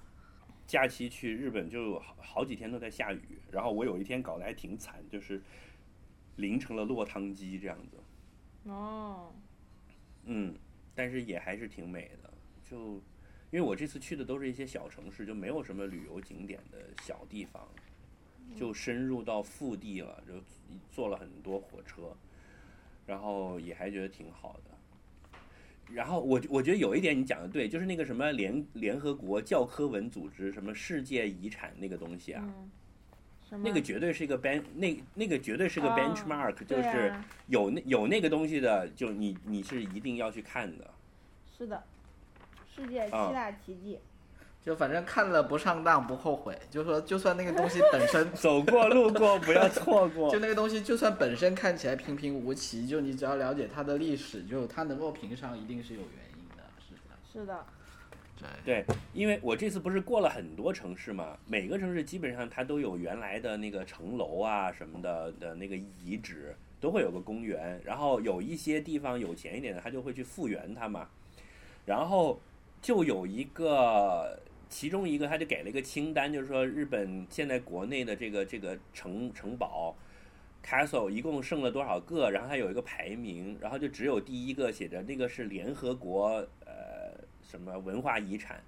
假期去日本，就好好几天都在下雨，然后我有一天搞得还挺惨，就是淋成了落汤鸡这样子。哦，嗯，但是也还是挺美的。就因为我这次去的都是一些小城市，就没有什么旅游景点的小地方，就深入到腹地了，就坐了很多火车，然后也还觉得挺好的。然后我我觉得有一点你讲的对，就是那个什么联联合国教科文组织什么世界遗产那个东西啊，那个绝对是一个 ben 那那个绝对是个哦 benchmark，、就是啊有那有那个东西的，就你你是一定要去看的。是的，世界七啊大奇迹。就反正看了不上当不后悔，就说就算那个东西本身 (laughs) 走过路过不要错过 (laughs) 就。那个东西，就算本身看起来平平无奇，就你只要了解它的历史，就它能够评上，一定是有原因的，是的。是的，对，因为我这次不是过了很多城市嘛，每个城市基本上它都有原来的那个城楼啊什么的的那个遗址，都会有个公园。然后有一些地方有钱一点的，他就会去复原它嘛。然后就有一个，其中一个他就给了一个清单，就是说日本现在国内的这个这个城城堡 castle 一共剩了多少个，然后它有一个排名，然后就只有第一个写着那个是联合国什么文化遗产。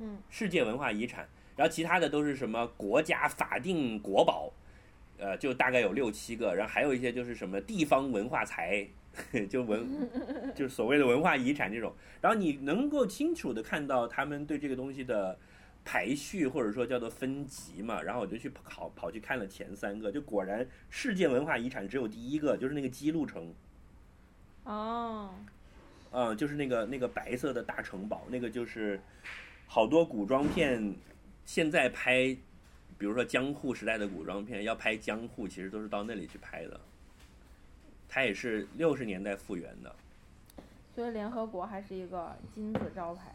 嗯，世界文化遗产，然后其他的都是什么国家法定国宝，呃，就大概有六七个，然后还有一些就是什么地方文化财，(laughs) 就文 (laughs) 就是所谓的文化遗产这种，然后你能够清楚的看到他们对这个东西的排序或者说叫做分级嘛，然后我就去跑跑去看了前三个，就果然世界文化遗产只有第一个，就是那个姬路城，哦，嗯，就是那个那个白色的大城堡，那个就是好多古装片现在拍，比如说江户时代的古装片，要拍江户，其实都是到那里去拍的。它也是六十年代复原的所以联合国还是一个金字招牌。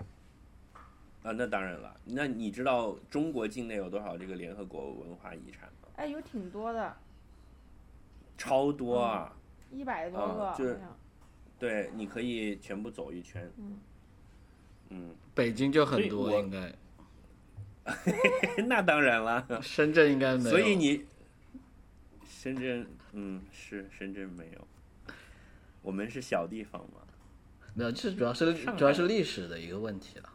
啊，那当然了。那你知道中国境内有多少这个联合国文化遗产吗？哎，有挺多的，超多啊！一百多个，啊就是对，你可以全部走一圈。嗯嗯，北京就很多应该，(laughs) 那当然了。深圳应该没有。所以你深圳，嗯，是深圳没有，我们是小地方嘛，没有，这主要是主要是历史的一个问题了，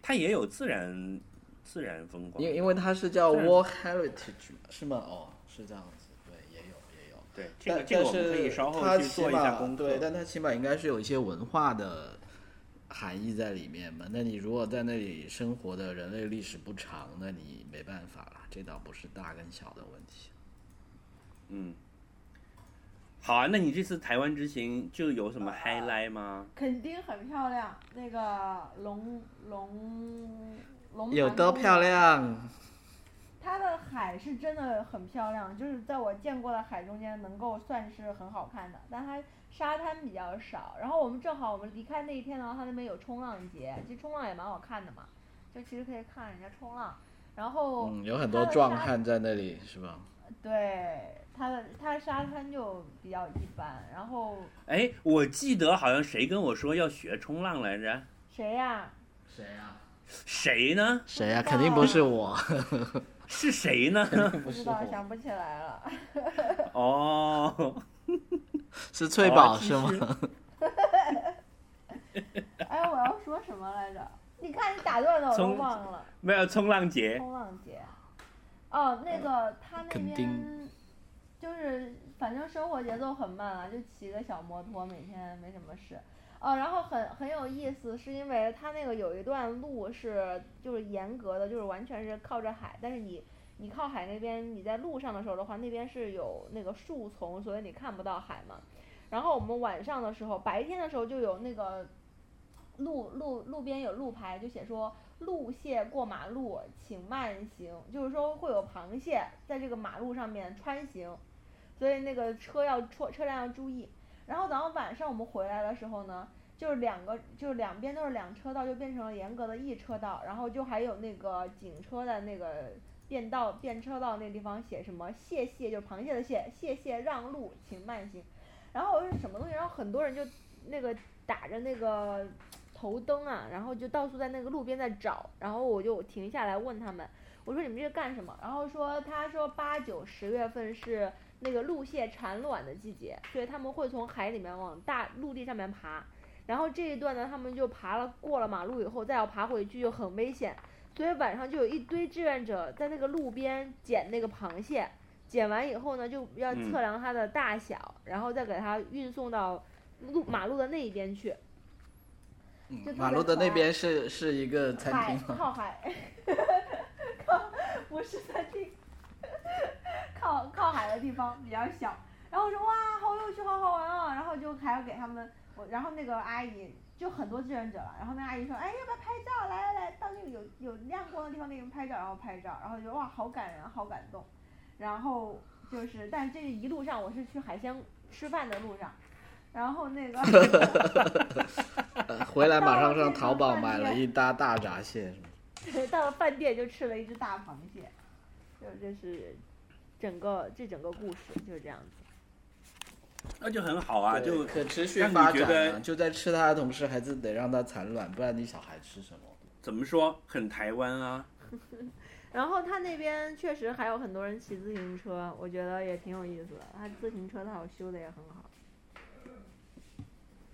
它也有自然自然风光。因为因为它是叫 World Heritage 是吗？哦，是这样子，对，也有也有。对这个但这个我但们可以稍后它去做一起码下功课。对，但它起码应该是有一些文化的含义在里面嘛。那你如果在那里生活的人类历史不长，那你没办法了，这倒不是大跟小的问题。嗯，好啊，那你这次台湾之行就有什么 highlight 吗？肯定很漂亮。那个龙龙龙有多漂？亮？它的海是真的很漂亮，就是在我见过的海中间能够算是很好看的，但它沙滩比较少。然后我们正好我们离开那一天的话，它那边有冲浪节，其实冲浪也蛮好看的嘛，就其实可以看人家冲浪。然后嗯，有很多壮汉在那里，是吧？对它的它的沙滩就比较一般。然后哎，我记得好像谁跟我说要学冲浪来着？谁呀、谁呀、谁呢？谁呀、肯定不是我，(laughs) 是谁呢？不不知道，想不起来了。哦，(laughs) 是翠宝好是吗？(laughs) 哎，我要说什么来着？你看你打断了，我都冲忘了。没有冲浪节。冲浪节。哦，那个他那垦边就是反正生活节奏很慢啊，就骑个小摩托，每天没什么事。哦，然后很很有意思，是因为它那个有一段路是就是严格的，就是完全是靠着海，但是你你靠海那边，你在路上的时候的话，那边是有那个树丛，所以你看不到海嘛。然后我们晚上的时候，白天的时候就有那个路路路边有路牌，就写说路蟹过马路请慢行，就是说会有螃蟹在这个马路上面穿行，所以那个车要车车辆要注意。然后等到晚上我们回来的时候呢，就是两个就是两边都是两车道，就变成了严格的一车道，然后就还有那个警车的那个变道变车道那地方写什么谢谢，就是螃蟹的蟹，谢谢让路，请慢行。然后我是什么东西？然后很多人就那个打着那个头灯啊，然后就到处在那个路边在找，然后我就停下来问他们，我说你们这是干什么？然后说他说八九十月份是那个陆蟹产卵的季节，所以他们会从海里面往大陆地上面爬，然后这一段呢，他们就爬了过了马路以后再要爬回去就很危险，所以晚上就有一堆志愿者在那个路边捡那个螃蟹。捡完以后呢，就要嗯测量它的大小，然后再给它运送到路马路的那一边去。马路的那边是是一个餐厅吗？靠海，(laughs) 靠不是餐厅，靠靠海的地方比较小。然后我说哇，好有趣，好好玩啊！然后就还要给他们，我然后那个阿姨就很多志愿者了，然后那个阿姨说，哎，要不要拍照？来来来，到那个有有亮光的地方给你们拍照，然后拍照，然后就哇，好感人，好感动。然后就是，但是这一路上我是去海鲜吃饭的路上，然后那个。(laughs) 呃回来马上上淘宝买了一大大闸蟹，是吗？到了饭店就吃了一只大螃蟹，就这是整个这整个故事就是这样子。那就很好啊，就可持续发展觉得啊，就在吃它的同时，还是得让它产卵，不然你小孩吃什么？怎么说，很台湾啊。(laughs) 然后他那边确实还有很多人骑自行车，我觉得也挺有意思的。他自行车他好修的也很好。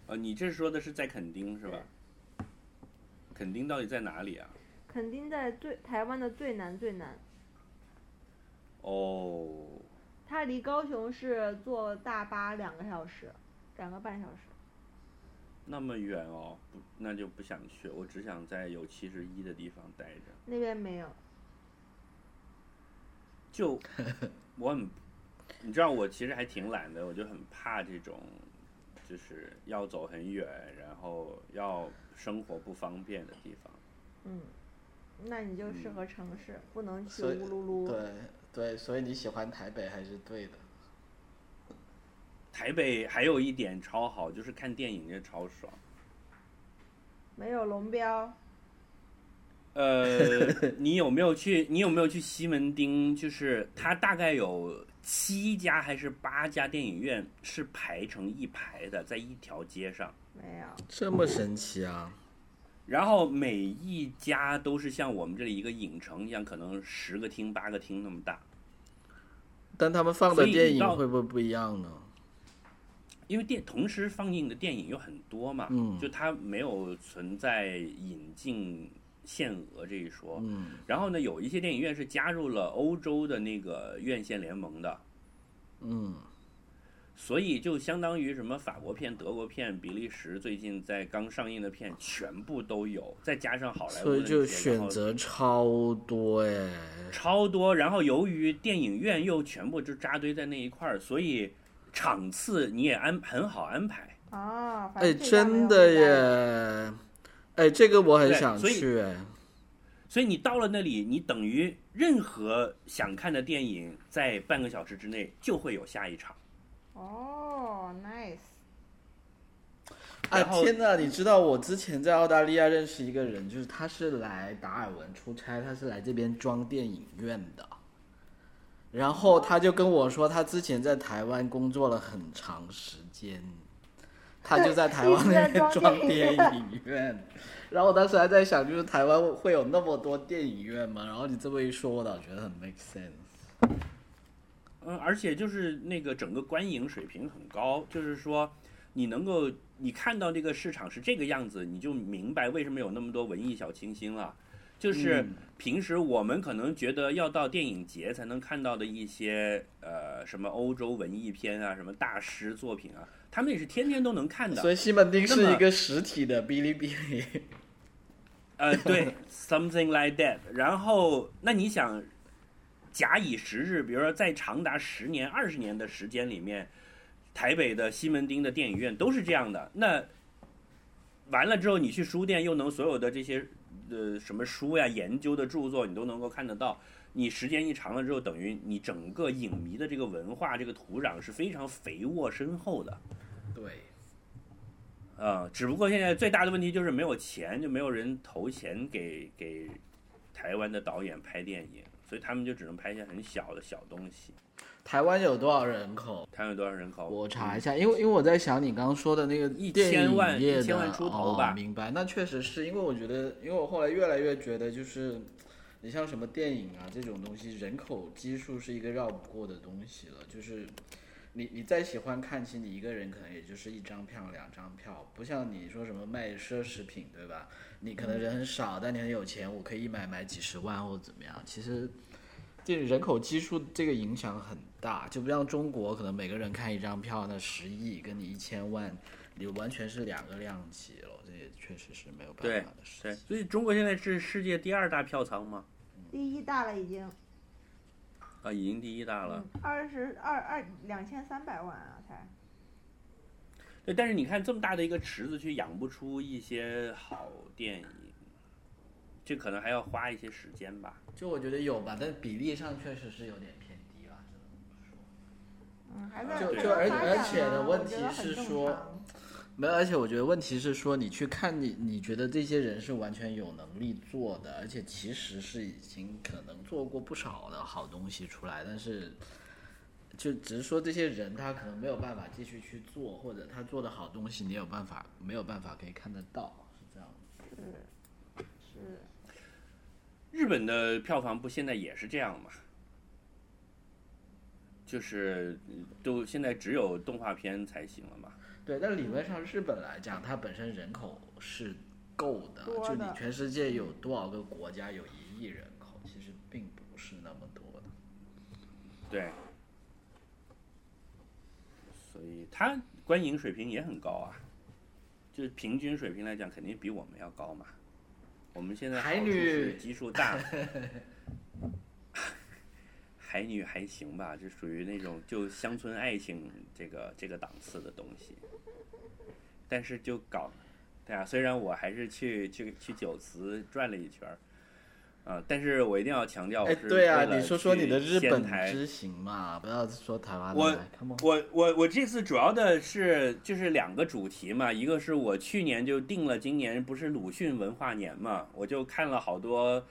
呃，你这说的是在垦丁是吧？垦丁到底在哪里啊？垦丁在最台湾的最南最南，哦，它离高雄市坐大巴两个小时，两个半小时。那么远哦，不，那就不想去。我只想在有七十一的地方待着。那边没有，就我很，你知道我其实还挺懒的，我就很怕这种，就是要走很远，然后要生活不方便的地方。嗯，那你就适合城市，不能去乌噜噜。对对，所以你喜欢台北还是对的。台北还有一点超好，就是看电影也超爽。没有龙标，呃，(laughs) 你有没有去？你有没有去西门町？就是它大概有七家还是八家电影院是排成一排的，在一条街上。没有。这么神奇啊！然后每一家都是像我们这里一个影城一样，可能十个厅、八个厅那么大。但他们放的电影到会不会不一样呢？因为电同时放映的电影有很多嘛，嗯就它没有存在引进限额这一说。嗯然后呢，有一些电影院是加入了欧洲的那个院线联盟的，嗯，所以就相当于什么法国片、德国片、比利时最近在刚上映的片全部都有，再加上好莱坞所以就选择超多哎。超多。然后由于电影院又全部就扎堆在那一块儿，所以场次你也安很好安排。啊，反哎，真的耶！哎，这个我很想所以去哎。所以你到了那里，你等于任何想看的电影，在半个小时之内就会有下一场。哦，nice，哎天呐，你知道我之前在澳大利亚认识一个人，就是他是来达尔文出差，他是来这边装电影院的。然后他就跟我说，他之前在台湾工作了很长时间，他就在台湾那边装电影院。然后我当时还在想，就是台湾会有那么多电影院吗？然后你这么一说，我倒觉得很 make sense。嗯，而且就是那个整个观影水平很高，就是说你能够你看到这个市场是这个样子，你就明白为什么有那么多文艺小清新了。就是嗯平时我们可能觉得要到电影节才能看到的一些呃什么欧洲文艺片啊，什么大师作品啊，他们也是天天都能看的。所以西门町是一个实体的哔哩哔哩。呃，对，something like that。然后，那你想，假以时日，比如说在长达十年、二十年的时间里面，台北的西门町的电影院都是这样的。那完了之后，你去书店又能所有的这些呃什么书呀、研究的著作，你都能够看得到。你时间一长了之后，等于你整个影迷的这个文化、这个土壤是非常肥沃深厚的。对，啊、只不过现在最大的问题就是没有钱，就没有人投钱给给台湾的导演拍电影，所以他们就只能拍一些很小的小东西。台湾有多少人口？台湾有多少人口？我查一下，因为因为我在想你刚刚说的那个一千万一千万出头吧哦，明白？那确实是因为我觉得，因为我后来越来越觉得，就是你像什么电影啊这种东西，人口基数是一个绕不过的东西了。就是你你再喜欢看，戏你一个人可能也就是一张票、两张票，不像你说什么卖奢侈品，对吧？你可能人很少，但你很有钱，我可以一买买几十万或者怎么样。其实这人口基数这个影响很大，就不像中国，可能每个人看一张票，那十亿跟你一千万，你完全是两个量级了，这也确实是没有办法的事对，情。所以中国现在是世界第二大票仓吗？第一大了已经，啊，已经第一大了。二十二二两千三百万啊才。对，但是你看这么大的一个池子，却养不出一些好电影，这可能还要花一些时间吧。就我觉得有吧，但比例上确实是有点偏低了。嗯，还在就就而而且的问题是说说，没有，而且我觉得问题是说，你去看你，你觉得这些人是完全有能力做的，而且其实是已经可能做过不少的好东西出来，但是就只是说这些人他可能没有办法继续去做，或者他做的好东西你有办法没有办法可以看得到，是这样的。是日本的票房不现在也是这样嘛？就是都现在只有动画片才行了嘛？对，但理论上日本来讲，它本身人口是够的，的就你全世界有多少个国家有一亿人口，其实并不是那么多的。对，所以它观影水平也很高啊，就是平均水平来讲，肯定比我们要高嘛。我们现在好处海女是基数大，(laughs) 海女还行吧，就属于那种就乡村爱情这个这个档次的东西，但是就搞，对啊，虽然我还是去去去九慈转了一圈儿。啊！但是我一定要强调，哎，对啊，你说说你的日本台之行嘛，不要说台湾我我我我这次主要的是就是两个主题嘛，一个是我去年就定了，今年不是鲁迅文化年嘛，我就看了好多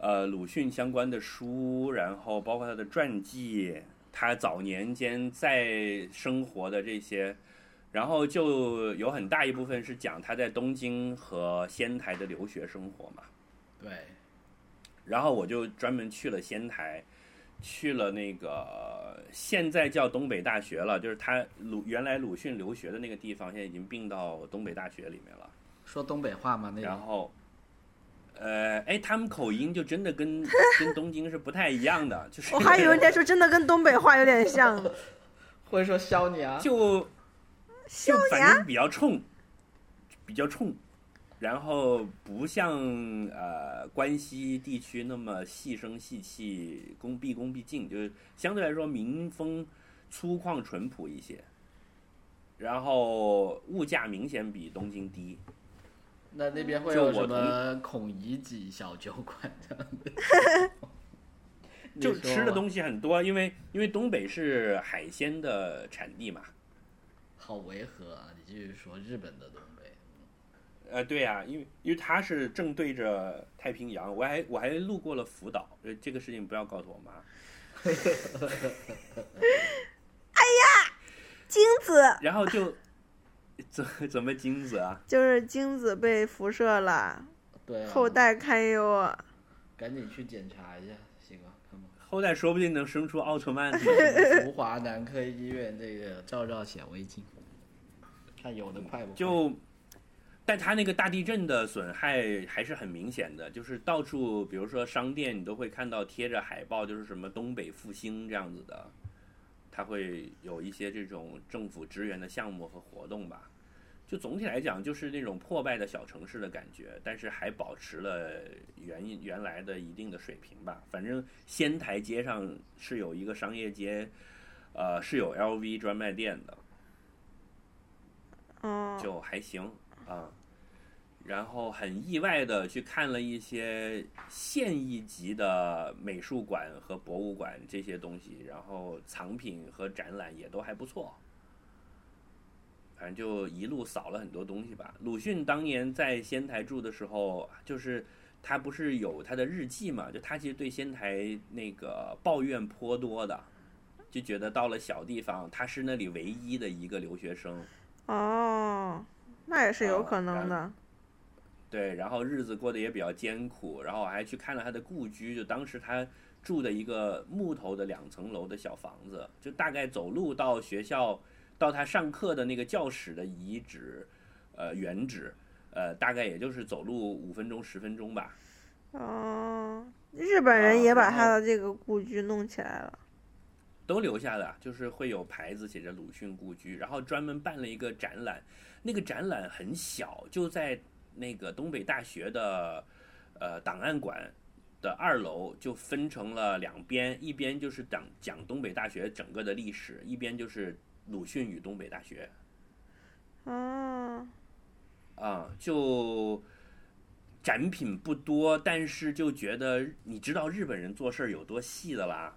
呃鲁迅相关的书，然后包括他的传记，他早年间在生活的这些，然后就有很大一部分是讲他在东京和仙台的留学生活嘛。对，然后我就专门去了仙台，去了那个现在叫东北大学了，就是他鲁原来鲁迅留学的那个地方，现在已经并到东北大学里面了。说东北话吗？那种然后，呃，哎，他们口音就真的跟 (laughs) 跟东京是不太一样的，就是我还以为你在说真的跟东北话有点像。或者说削你啊？就笑就反你啊！正比较冲，比较冲，然后不像呃关西地区那么细声细气、恭毕恭毕敬，就是相对来说民风粗犷淳朴一些。然后物价明显比东京低，那那边会就我有什么孔乙己小酒馆这样的？(laughs) 就吃的东西很多，因为因为东北是海鲜的产地嘛。好违和啊！你继续说日本的东北，呃，对呀、因为因为它是正对着太平洋，我还我还路过了福岛，呃，这个事情不要告诉我妈。(laughs) 哎呀精子然后就怎怎么精子啊？就是精子被辐射了，对啊，后代堪忧啊！赶紧去检查一下，行吧？看吧。后代说不定能生出奥特曼。(laughs) 福华男科医院这个照照显微镜，看有的快不快？就，但他那个大地震的损害还是很明显的，就是到处，比如说商店，你都会看到贴着海报，就是什么东北复兴这样子的，他会有一些这种政府支援的项目和活动吧。就总体来讲，就是那种破败的小城市的感觉，但是还保持了原原来的一定的水平吧。反正仙台街上是有一个商业街，呃，是有 LV 专卖店的，哦，就还行啊。然后很意外的去看了一些县一级的美术馆和博物馆这些东西，然后藏品和展览也都还不错。反正就一路扫了很多东西吧。鲁迅当年在仙台住的时候，就是他不是有他的日记嘛？就他其实对仙台那个抱怨颇多的，就觉得到了小地方，他是那里唯一的一个留学生。哦，那也是有可能的。对，然后日子过得也比较艰苦，然后我还去看了他的故居，就当时他住的一个木头的两层楼的小房子，就大概走路到学校，到他上课的那个教室的遗址，呃，原址，呃，大概也就是走路五分钟十分钟吧。哦，日本人啊也把他的这个故居弄起来了。都留下的，就是会有牌子写着鲁迅故居，然后专门办了一个展览，那个展览很小，就在那个东北大学的呃档案馆的二楼，就分成了两边，一边就是讲讲东北大学整个的历史，一边就是鲁迅与东北大学啊，啊、就。展品不多，但是就觉得你知道日本人做事儿有多细的啦，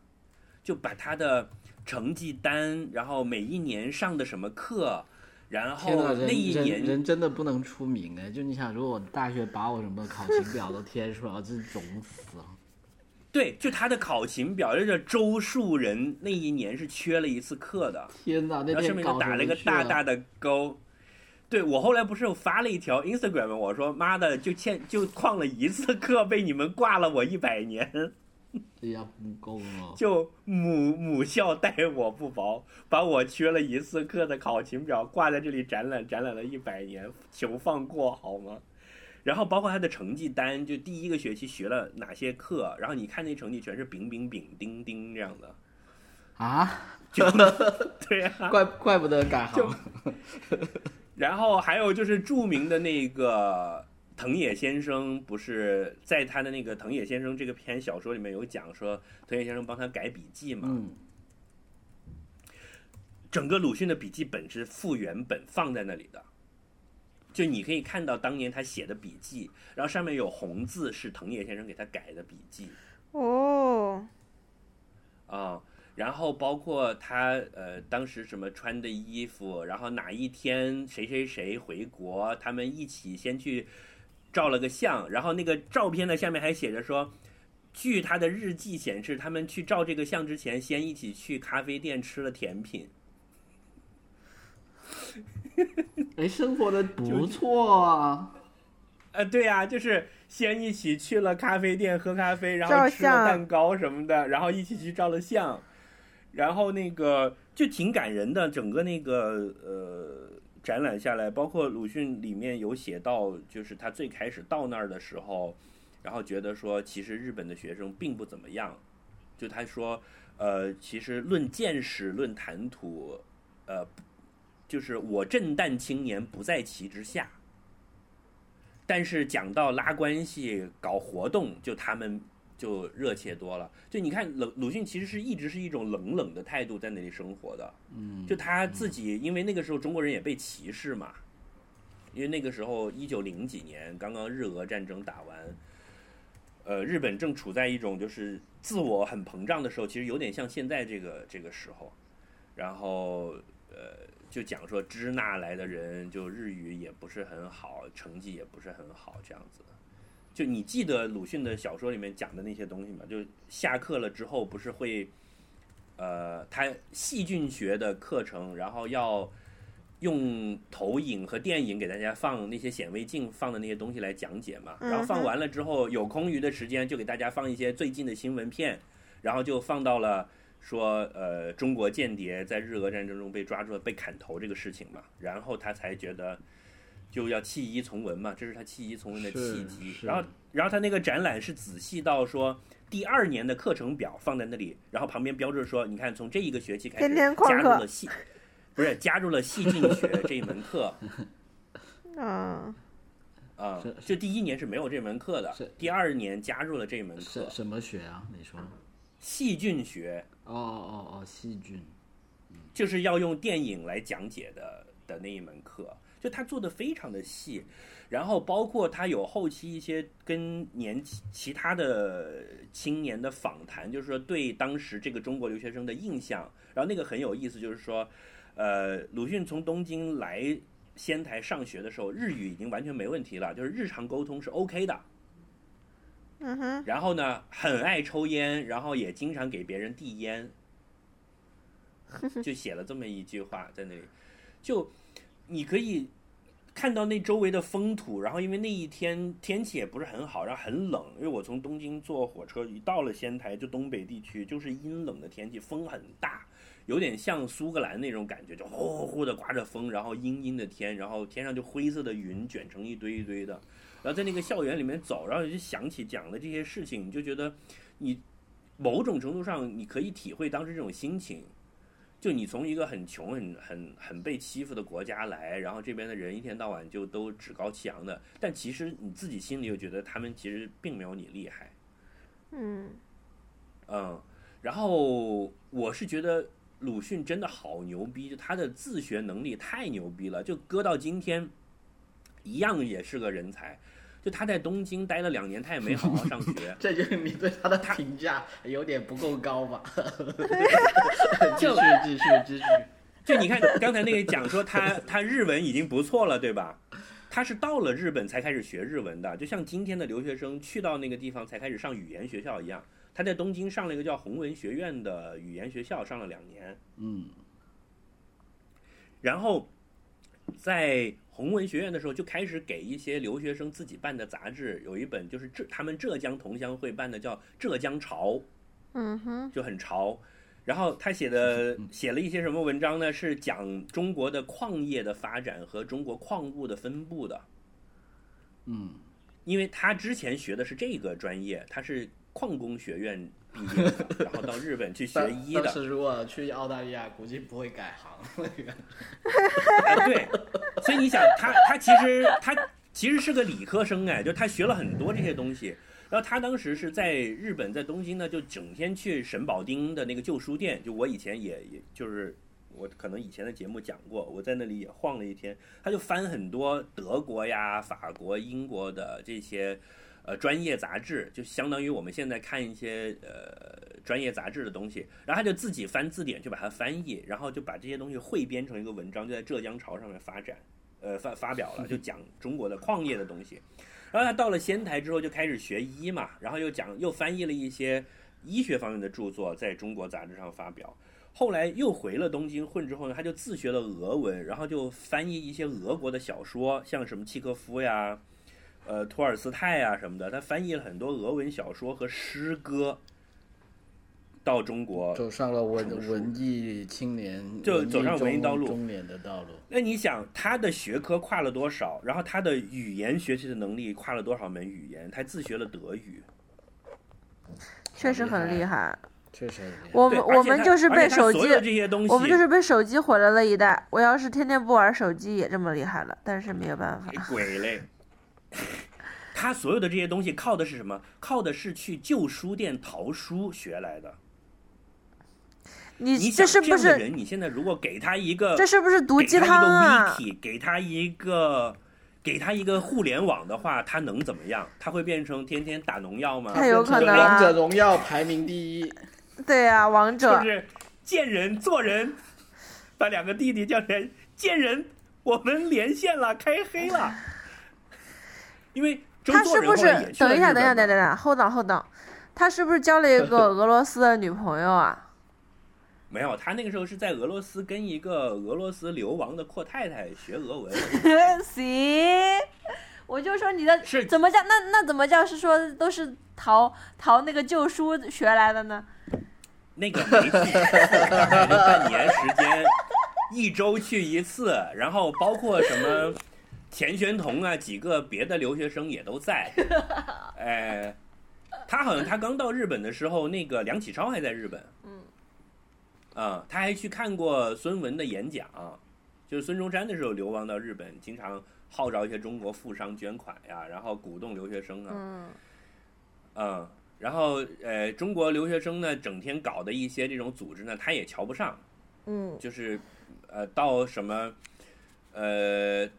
就把他的成绩单，然后每一年上的什么课，然，后那一年人真的不能出名哎！就你想，如果我大学把我什么考勤表都贴出来，我真是肿死了。对，就他的考勤表，就是周树人那一年是缺了一次课的，天呐，那然后上面就打了一个大大的勾。对我后来不是有发了一条 Instagram，我说妈的，就欠就旷了一次课，被你们挂了我一百年，(laughs) 这样不够啊。就母母校待我不薄，把我缺了一次课的考勤表挂在这里展览，展览了一百年，求放过好吗？然后包括他的成绩单，就第一个学期学了哪些课，然后你看那成绩全是丙丙丙丁丁这样的，啊，(laughs) 就 (laughs) 对呀、怪怪不得改就行。(laughs) 然后还有就是著名的那个藤野先生，不是在他的那个《藤野先生》这个篇小说里面有讲说，藤野先生帮他改笔记嘛，嗯，整个鲁迅的笔记本是复原本放在那里的，就你可以看到当年他写的笔记，然后上面有红字是藤野先生给他改的笔记哦，啊。然后包括他呃当时什么穿的衣服，然后哪一天谁谁谁回国，他们一起先去照了个相，然后那个照片的下面还写着说，据他的日记显示，他们去照这个相之前，先一起去咖啡店吃了甜品。(laughs) 哎，生活的不错啊。呃，对呀、就是先一起去了咖啡店喝咖啡，然后吃了蛋糕什么的，然后一起去照了相，然后那个就挺感人的，整个那个呃展览下来，包括鲁迅里面有写到，就是他最开始到那儿的时候，然后觉得说其实日本的学生并不怎么样，就他说呃其实论见识论谈吐，呃就是我震旦青年不在其之下。但是讲到拉关系、搞活动，就他们就热切多了。就你看，鲁鲁迅其实是一直是一种冷冷的态度在那里生活的。嗯，就他自己，因为那个时候中国人也被歧视嘛，因为那个时候一九零几年刚刚日俄战争打完，呃，日本正处在一种就是自我很膨胀的时候，其实有点像现在这个这个时候。然后呃，就讲说支那来的人，就日语也不是很好，成绩也不是很好，这样子。就你记得鲁迅的小说里面讲的那些东西吗？就下课了之后，不是会，呃，他细菌学的课程，然后要用投影和电影给大家放那些显微镜放的那些东西来讲解嘛。然后放完了之后，有空余的时间就给大家放一些最近的新闻片，然后就放到了。说呃，中国间谍在日俄战争中被抓住了，被砍头这个事情嘛，然后他才觉得就要弃医从文嘛，这是他弃医从文的契机。然后，然后他那个展览是仔细到说第二年的课程表放在那里，然后旁边标注说，你看从这一个学期开始加入了戏，不是加入了细菌学这一门课 (laughs) 啊，啊、是就第一年是没有这门课的，第二年加入了这门课，什什么学啊？你说？细菌学。哦哦哦，细菌。就是要用电影来讲解的的那一门课，就他做的非常的细，然后包括他有后期一些跟年其其他的青年的访谈，就是说对当时这个中国留学生的印象，然后那个很有意思，就是说，呃，鲁迅从东京来仙台上学的时候，日语已经完全没问题了，就是日常沟通是 OK 的，嗯哼，然后呢，很爱抽烟，然后也经常给别人递烟，(laughs) 就写了这么一句话在那里。就你可以看到那周围的风土，然后因为那一天天气也不是很好，然后很冷，因为我从东京坐火车一到了仙台，就东北地区就是阴冷的天气，风很大，有点像苏格兰那种感觉，就呼呼呼的刮着风，然后阴阴的天，然后天上就灰色的云卷成一堆一堆的。然后在那个校园里面走，然后就想起讲的这些事情，你就觉得你某种程度上你可以体会当时这种心情。就你从一个很穷、很很很被欺负的国家来，然后这边的人一天到晚就都趾高气扬的，但其实你自己心里又觉得他们其实并没有你厉害，嗯，嗯。然后我是觉得鲁迅真的好牛逼，就他的自学能力太牛逼了，就搁到今天，一样也是个人才。就他在东京待了两年，他也没好好上学 (laughs) 这就是你对他的评价有点不够高吧？继就续继续继续。就你看刚才那个讲说他他日文已经不错了，对吧？他是到了日本才开始学日文的，就像今天的留学生去到那个地方才开始上语言学校一样。他在东京上了一个叫弘文学院的语言学校，上了两年，嗯，然后在弘文学院的时候就开始给一些留学生自己办的杂志，有一本就是浙他们浙江同乡会办的叫《浙江潮》，嗯哼，就很潮。然后他写的写了一些什么文章呢？是讲中国的矿业的发展和中国矿物的分布的。嗯，因为他之前学的是这个专业，他是矿工学院毕业的，然后到日本去学医的。当时如果去澳大利亚，估计不会改行了。哎，对，所以你想，他他其实他其实是个理科生哎，就他学了很多这些东西。然后他当时是在日本，在东京呢，就整天去沈保町的那个旧书店。就我以前也也就是我可能以前的节目讲过，我在那里也晃了一天。他就翻很多德国呀、法国、英国的这些呃专业杂志，就相当于我们现在看一些呃专业杂志的东西。然后他就自己翻字典去把它翻译，然后就把这些东西汇编成一个文章，就在浙江潮上面发展，呃发发表了，就讲中国的矿业的东西。然后他到了仙台之后就开始学医嘛，然后又讲又翻译了一些医学方面的著作，在中国杂志上发表。后来又回了东京混之后呢，他就自学了俄文，然后就翻译一些俄国的小说，像什么契诃夫呀，呃托尔斯泰啊什么的，他翻译了很多俄文小说和诗歌到中国。走上了文文艺青年，就走上文艺道路中年的道路。那你想，他的学科跨了多少？然后他的语言学习的能力跨了多少门语言？他自学了德语。确实很厉害。确实很厉害。我们我们就是被手机他所有，这些东西，我们就是被手机毁了了一代。我要是天天不玩手机，也这么厉害了，但是没有办法。鬼嘞。(laughs) 他所有的这些东西靠的是什么？靠的是去旧书店淘书学来的。你你这是不是人，你现在如果给他一个，这是不是毒给他鸡汤啊？一个 wiki，给他一个，给他一个互联网的话，他能怎么样？他会变成天天打农药吗？太有可能王啊者荣耀排名第一，对呀、王者就是贱人做人，把两个弟弟叫成贱人，我们连线了，开黑了。因为他是不是等一下，等一下，等等等一下，hold on hold on，他是不是交了一个 (laughs) 俄罗斯的女朋友啊？没有，他那个时候是在俄罗斯跟一个俄罗斯流亡的阔太太学俄文，(laughs) 行，我就说你的是怎么叫那那怎么叫是说都是淘淘那个旧书学来的呢？那个没去，就 (laughs) 半年时间，一周去一次，然后包括什么钱玄同啊，几个别的留学生也都在。哎，(laughs) 他好像他刚到日本的时候，那个梁启超还在日本。嗯。啊、他还去看过孙文的演讲，就是孙中山的时候流亡到日本，经常号召一些中国富商捐款呀，然后鼓动留学生啊。嗯，嗯，然后呃，中国留学生呢，整天搞的一些这种组织呢，他也瞧不上，嗯，就是呃，到什么呃，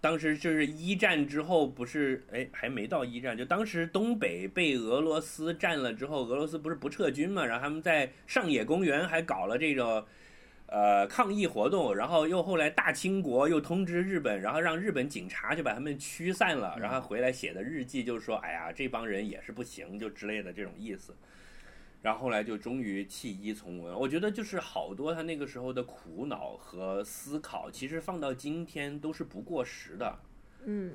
当时就是一战之后，不是哎，还没到一战，就当时东北被俄罗斯占了之后，俄罗斯不是不撤军嘛，然后他们在上野公园还搞了这个。呃，抗议活动，然后又后来大清国又通知日本，然后让日本警察就把他们驱散了，然后回来写的日记就是说，哎呀，这帮人也是不行，就之类的这种意思。然后后来就终于弃医从文，我觉得就是好多他那个时候的苦恼和思考，其实放到今天都是不过时的。嗯，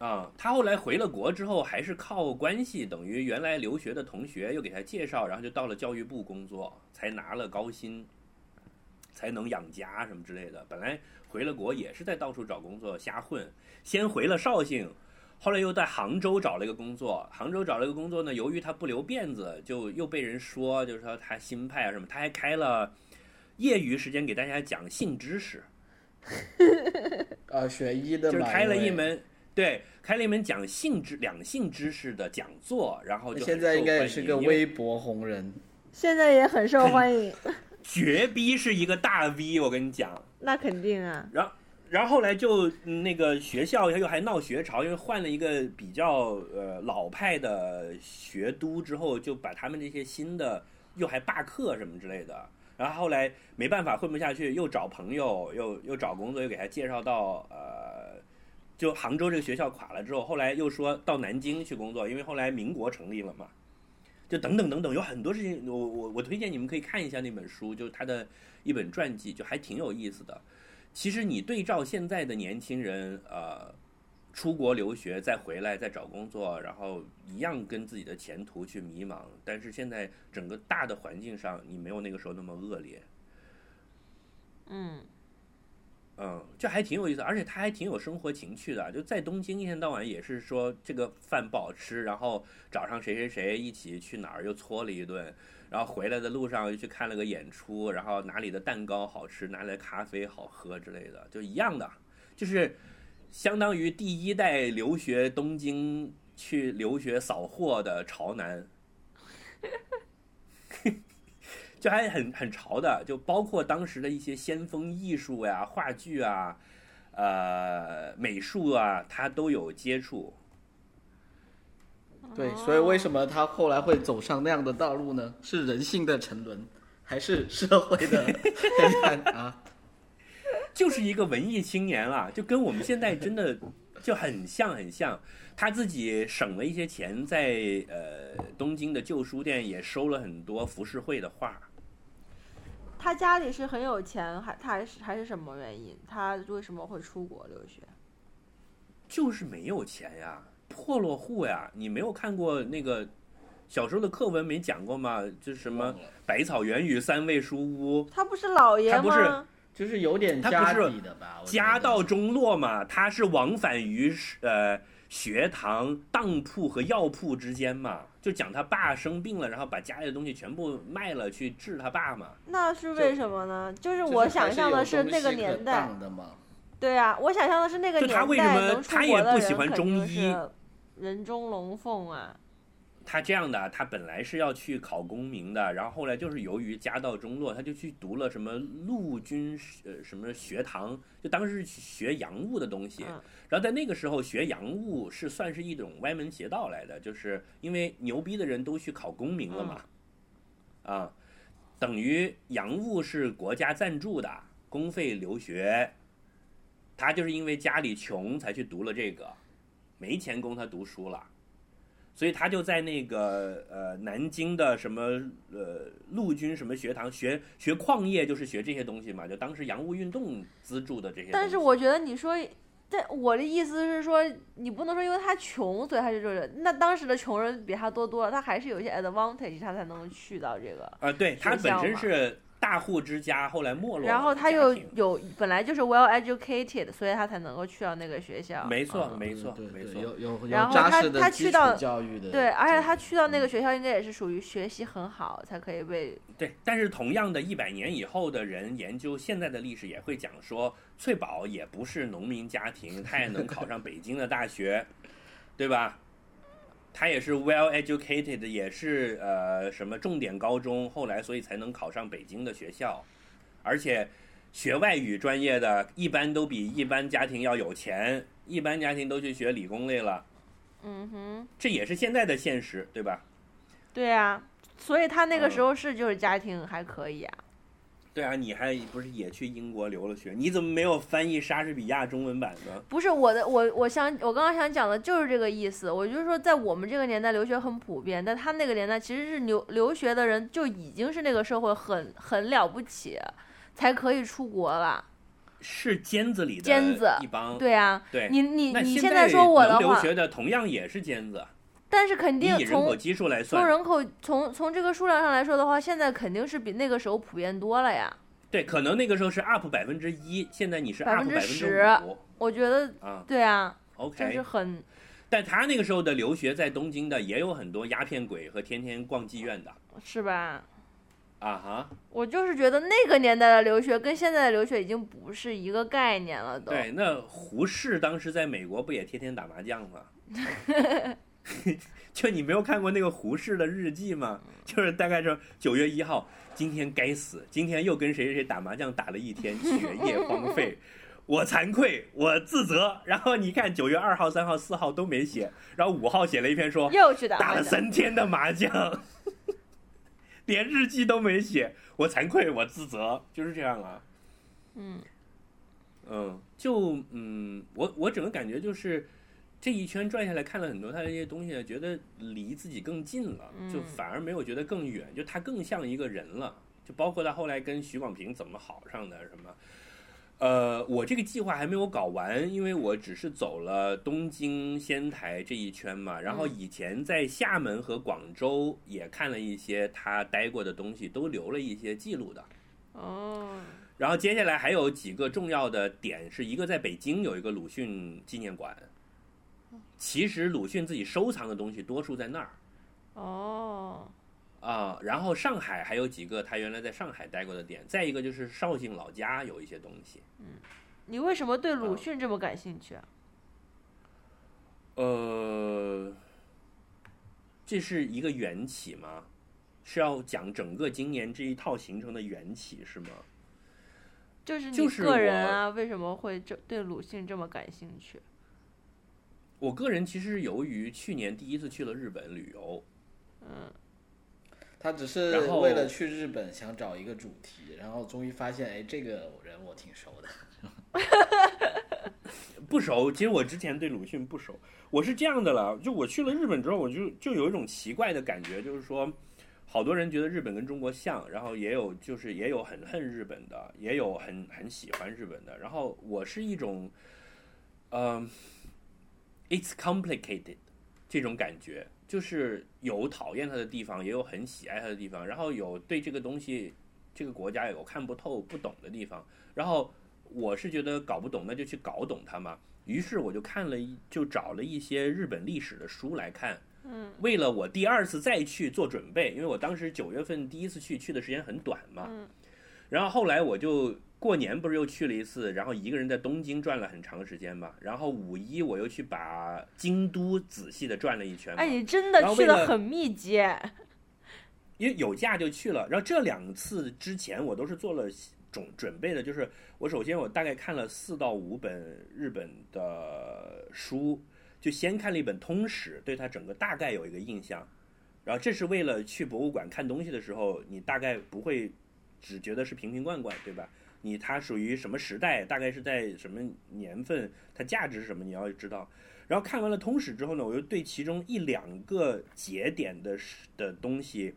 啊、他后来回了国之后，还是靠关系，等于原来留学的同学又给他介绍，然后就到了教育部工作，才拿了高薪，才能养家什么之类的。本来回了国也是在到处找工作瞎混，先回了绍兴，后来又在杭州找了一个工作。杭州找了一个工作呢，由于他不留辫子，就又被人说，就是说他新派啊什么。他还开了业余时间给大家讲性知识。(laughs) 啊，学医的嘛，就是开了一门，对，开了一门讲性知两性知识的讲座，然后就现在应该也是个微博红人。现在也很受欢迎，(laughs) 绝逼是一个大 V，我跟你讲。那肯定啊。然后，然后后来就那个学校又还闹学潮，因为换了一个比较呃老派的学都之后，就把他们这些新的又还罢课什么之类的。然后后来没办法混不下去，又找朋友，又又找工作，又给他介绍到呃，就杭州这个学校垮了之后，后来又说到南京去工作，因为后来民国成立了嘛。就等等等等，有很多事情，我我我推荐你们可以看一下那本书，就是他的一本传记，就还挺有意思的。其实你对照现在的年轻人，呃，出国留学再回来再找工作，然后一样跟自己的前途去迷茫。但是现在整个大的环境上，你没有那个时候那么恶劣，嗯，嗯，这还挺有意思，而且他还挺有生活情趣的。就在东京一天到晚也是说这个饭不好吃，然后找上谁谁谁一起去哪儿又搓了一顿，然后回来的路上又去看了个演出，然后哪里的蛋糕好吃，哪里的咖啡好喝之类的，就一样的，就是相当于第一代留学东京去留学扫货的潮男。(laughs) 就还很很潮的，就包括当时的一些先锋艺术呀、话剧啊、呃美术啊，他都有接触。对，所以为什么他后来会走上那样的道路呢？是人性的沉沦，还是社会的 (laughs) 黑暗啊？就是一个文艺青年啊，就跟我们现在真的就很像很像。他自己省了一些钱，在呃东京的旧书店也收了很多浮世绘的画。他家里是很有钱，还他还是还是什么原因？他为什么会出国留学？就是没有钱呀，破落户呀。你没有看过那个小时候的课文没讲过吗？就是什么百草园与三味书屋，他不是老爷他不是吗？就是有点家是底的吧？家道中落嘛，他是往返于呃学堂、当铺和药铺之间嘛，就讲他爸生病了，然后把家里的东西全部卖了去治他爸嘛。那是为什么呢？就是就是我想象的是那个年代。对啊，我想象的是那个年代他为什么能出他国的也不喜欢人肯定中医是人中龙凤啊。他这样的，他本来是要去考功名的，然后后来就是由于家道中落，他就去读了什么陆军呃什么学堂，就当时是学洋务的东西。嗯然后在那个时候学洋务是算是一种歪门邪道来的，就是因为牛逼的人都去考功名了嘛，啊，等于洋务是国家赞助的，公费留学，他就是因为家里穷才去读了这个，没钱供他读书了。所以他就在那个呃南京的什么呃陆军什么学堂学学矿业，就是学这些东西嘛，就当时洋务运动资助的这些。但是我觉得你说，但我的意思是说，你不能说因为他穷，所以他就这个。那当时的穷人比他多多了，他还是有一些 advantage，他才能去到这个。啊、对他本身是大户之家，后来没落然后他又有本来就是 well educated，所以他才能够去到那个学校。没错嗯没错对对对没错，有有有然后他扎实的基础他去到教育的对，而且他去到那个学校，应该也是属于学习很好，才可以被对。但是同样的，一百年以后的人研究现在的历史，也会讲说，翠宝也不是农民家庭，他也能考上北京的大学，对吧？他也是 well educated，也是呃什么重点高中，后来所以才能考上北京的学校，而且学外语专业的，一般都比一般家庭要有钱，一般家庭都去学理工类了，嗯哼，这也是现在的现实，对吧？对啊，所以他那个嗯时候是就是家庭还可以啊。对啊，你还不是也去英国留了学？你怎么没有翻译莎士比亚中文版呢？不是我的，我我想我刚刚想讲的就是这个意思。我就是说，在我们这个年代，留学很普遍，但他那个年代其实是留留学的人就已经是那个社会很很了不起，才可以出国了。是尖子里的尖子一帮。对啊，对你你你现在说我的话，留学的同样也是尖子，但是肯定以人口从基数来算，从人口从从这个数量上来说的话，现在肯定是比那个时候普遍多了呀。对，可能那个时候是 up 百分之一，现在你是 up 百分之10%五我觉得啊。对啊，这是 OK，很但他那个时候的留学在东京的也有很多鸦片鬼和天天逛妓院的是吧？啊哈。我就是觉得那个年代的留学跟现在的留学已经不是一个概念了，都。对，那胡适当时在美国不也天天打麻将吗？(laughs) (laughs) 就你没有看过那个胡适的日记吗？就是大概是九月一号，今天该死，今天又跟谁谁谁打麻将打了一天，学业荒废，(laughs) 我惭愧，我自责。然后你看九月二号、三号、四号都没写，然后五号写了一篇说又去打打了。三天的麻将，(laughs) 连日记都没写，我惭愧，我自责，就是这样啊。嗯，嗯，就嗯，我我整个感觉就是这一圈转下来，看了很多他的这些东西，觉得离自己更近了，就嗯反而没有觉得更远，就他更像一个人了。就包括他后来跟许广平怎么好上的什么。呃，我这个计划还没有搞完，因为我只是走了东京、仙台这一圈嘛。然后嗯以前在厦门和广州也看了一些他待过的东西，都留了一些记录的。哦，然后接下来还有几个重要的点，是一个在北京有一个鲁迅纪念馆，其实鲁迅自己收藏的东西多数在那儿哦，啊。然后上海还有几个他原来在上海待过的点，再一个就是绍兴老家有一些东西。嗯你为什么对啊鲁迅这么感兴趣啊？呃，这是一个缘起吗？是要讲整个今年这一套行程的缘起是吗？就是你就是个人啊，为什么会这对鲁迅这么感兴趣？我个人其实是由于去年第一次去了日本旅游，嗯，他只是然后为了去日本想找一个主题，然后终于发现，哎，这个人我挺熟的。(laughs) 不熟，其实我之前对鲁迅不熟。我是这样的了，就我去了日本之后，我就就有一种奇怪的感觉，就是说，好多人觉得日本跟中国像，然后也有就是也有很恨日本的，也有很很喜欢日本的。然后我是一种，呃，it's complicated 这种感觉，就是有讨厌他的地方，也有很喜爱他的地方，然后有对这个东西、这个国家有看不透、不懂的地方。然后我是觉得搞不懂，那就去搞懂它嘛。于是我就看了一，就找了一些日本历史的书来看。嗯为了我第二次再去做准备，因为我当时九月份第一次去，去的时间很短嘛。嗯然后后来我就过年不是又去了一次，然后一个人在东京转了很长时间嘛。然后五一我又去把京都仔细的转了一圈嘛。哎，你真的去的很密集。(laughs) 因为有假就去了。然后这两次之前我都是做了准准备的，就是我首先我大概看了四到五本日本的书，就先看了一本通史，对它整个大概有一个印象。然后这是为了去博物馆看东西的时候，你大概不会只觉得是瓶瓶罐罐，对吧？你它属于什么时代，大概是在什么年份，它价值是什么，你要知道。然后看完了通史之后呢，我又对其中一两个节点的的东西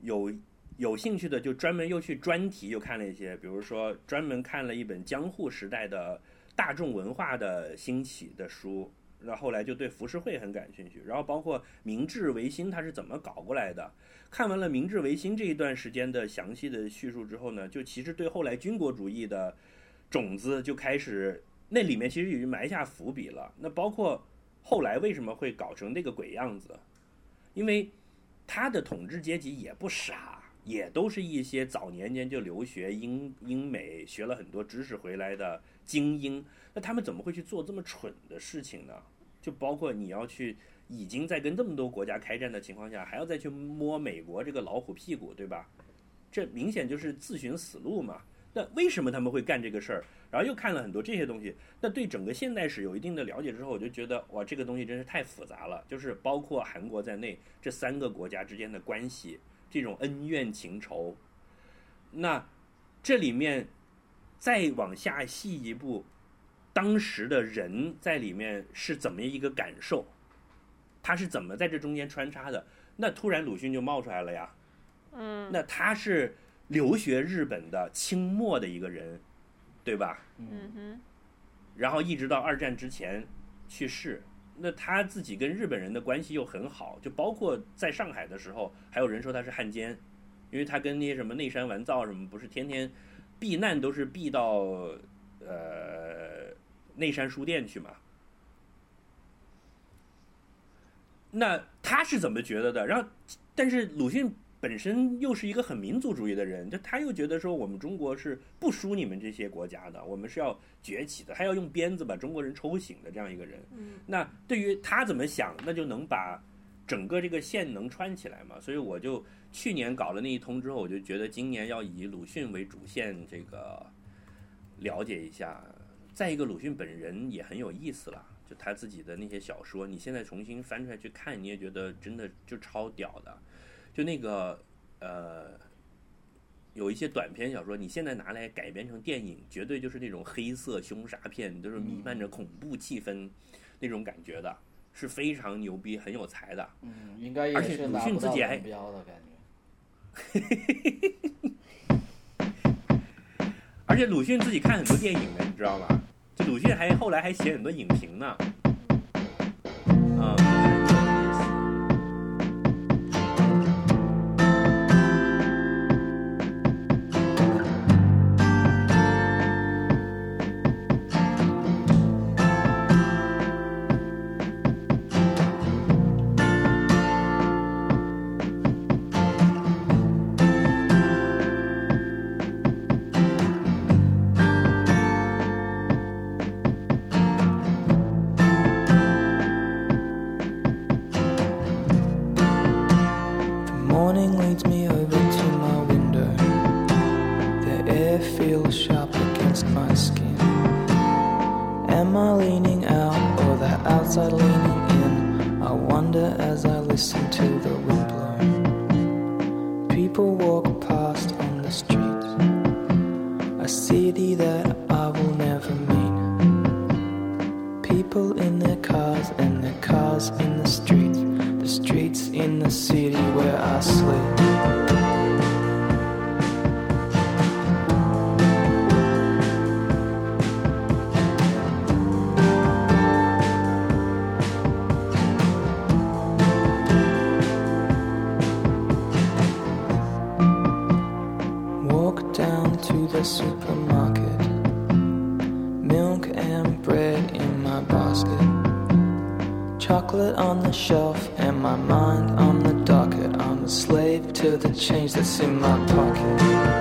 有有兴趣的，就专门又去专题又看了一些，比如说专门看了一本江户时代的大众文化的兴起的书，那后后来就对浮世绘很感兴趣，然后包括明治维新它是怎么搞过来的。看完了明治维新这一段时间的详细的叙述之后呢，就其实对后来军国主义的种子就开始，那里面其实已经埋下伏笔了。那包括后来为什么会搞成那个鬼样子，因为他的统治阶级也不傻，也都是一些早年间就留学英英美学了很多知识回来的精英。那他们怎么会去做这么蠢的事情呢？就包括你要去已经在跟这么多国家开战的情况下，还要再去摸美国这个老虎屁股，对吧？这明显就是自寻死路嘛。那为什么他们会干这个事儿？然后又看了很多这些东西，那对整个现代史有一定的了解之后，我就觉得哇，这个东西真是太复杂了。就是包括韩国在内，这三个国家之间的关系，这种恩怨情仇，那这里面再往下细一步，当时的人在里面是怎么一个感受？他是怎么在这中间穿插的？那突然鲁迅就冒出来了呀。嗯那他是留学日本的清末的一个人，对吧？嗯哼，然后一直到二战之前去世。那他自己跟日本人的关系又很好，就包括在上海的时候，还有人说他是汉奸，因为他跟那些什么内山完造什么，不是天天避难都是避到呃内山书店去嘛。那他是怎么觉得的？然后，但是鲁迅本身又是一个很民族主义的人，就他又觉得说我们中国是不输你们这些国家的，我们是要崛起的，还要用鞭子把中国人抽醒的这样一个人。嗯那对于他怎么想，那就能把整个这个线能穿起来嘛。所以我就去年搞了那一通之后，我就觉得今年要以鲁迅为主线，这个了解一下。再一个，鲁迅本人也很有意思了，就他自己的那些小说，你现在重新翻出来去看，你也觉得真的就超屌的。就那个呃，有一些短篇小说，你现在拿来改编成电影，绝对就是那种黑色凶杀片，都是弥漫着恐怖气氛那种感觉的，是非常牛逼、很有才的。嗯，应该也而且鲁是拿不到迅自己还标的感觉。(laughs) 而且鲁迅自己看很多电影的，你知道吗？就鲁迅还后来还写很多影评呢。啊、supermarket. Milk and bread in my basket. Chocolate on the shelf and my mind on the docket. I'm a slave to the change that's in my pocket.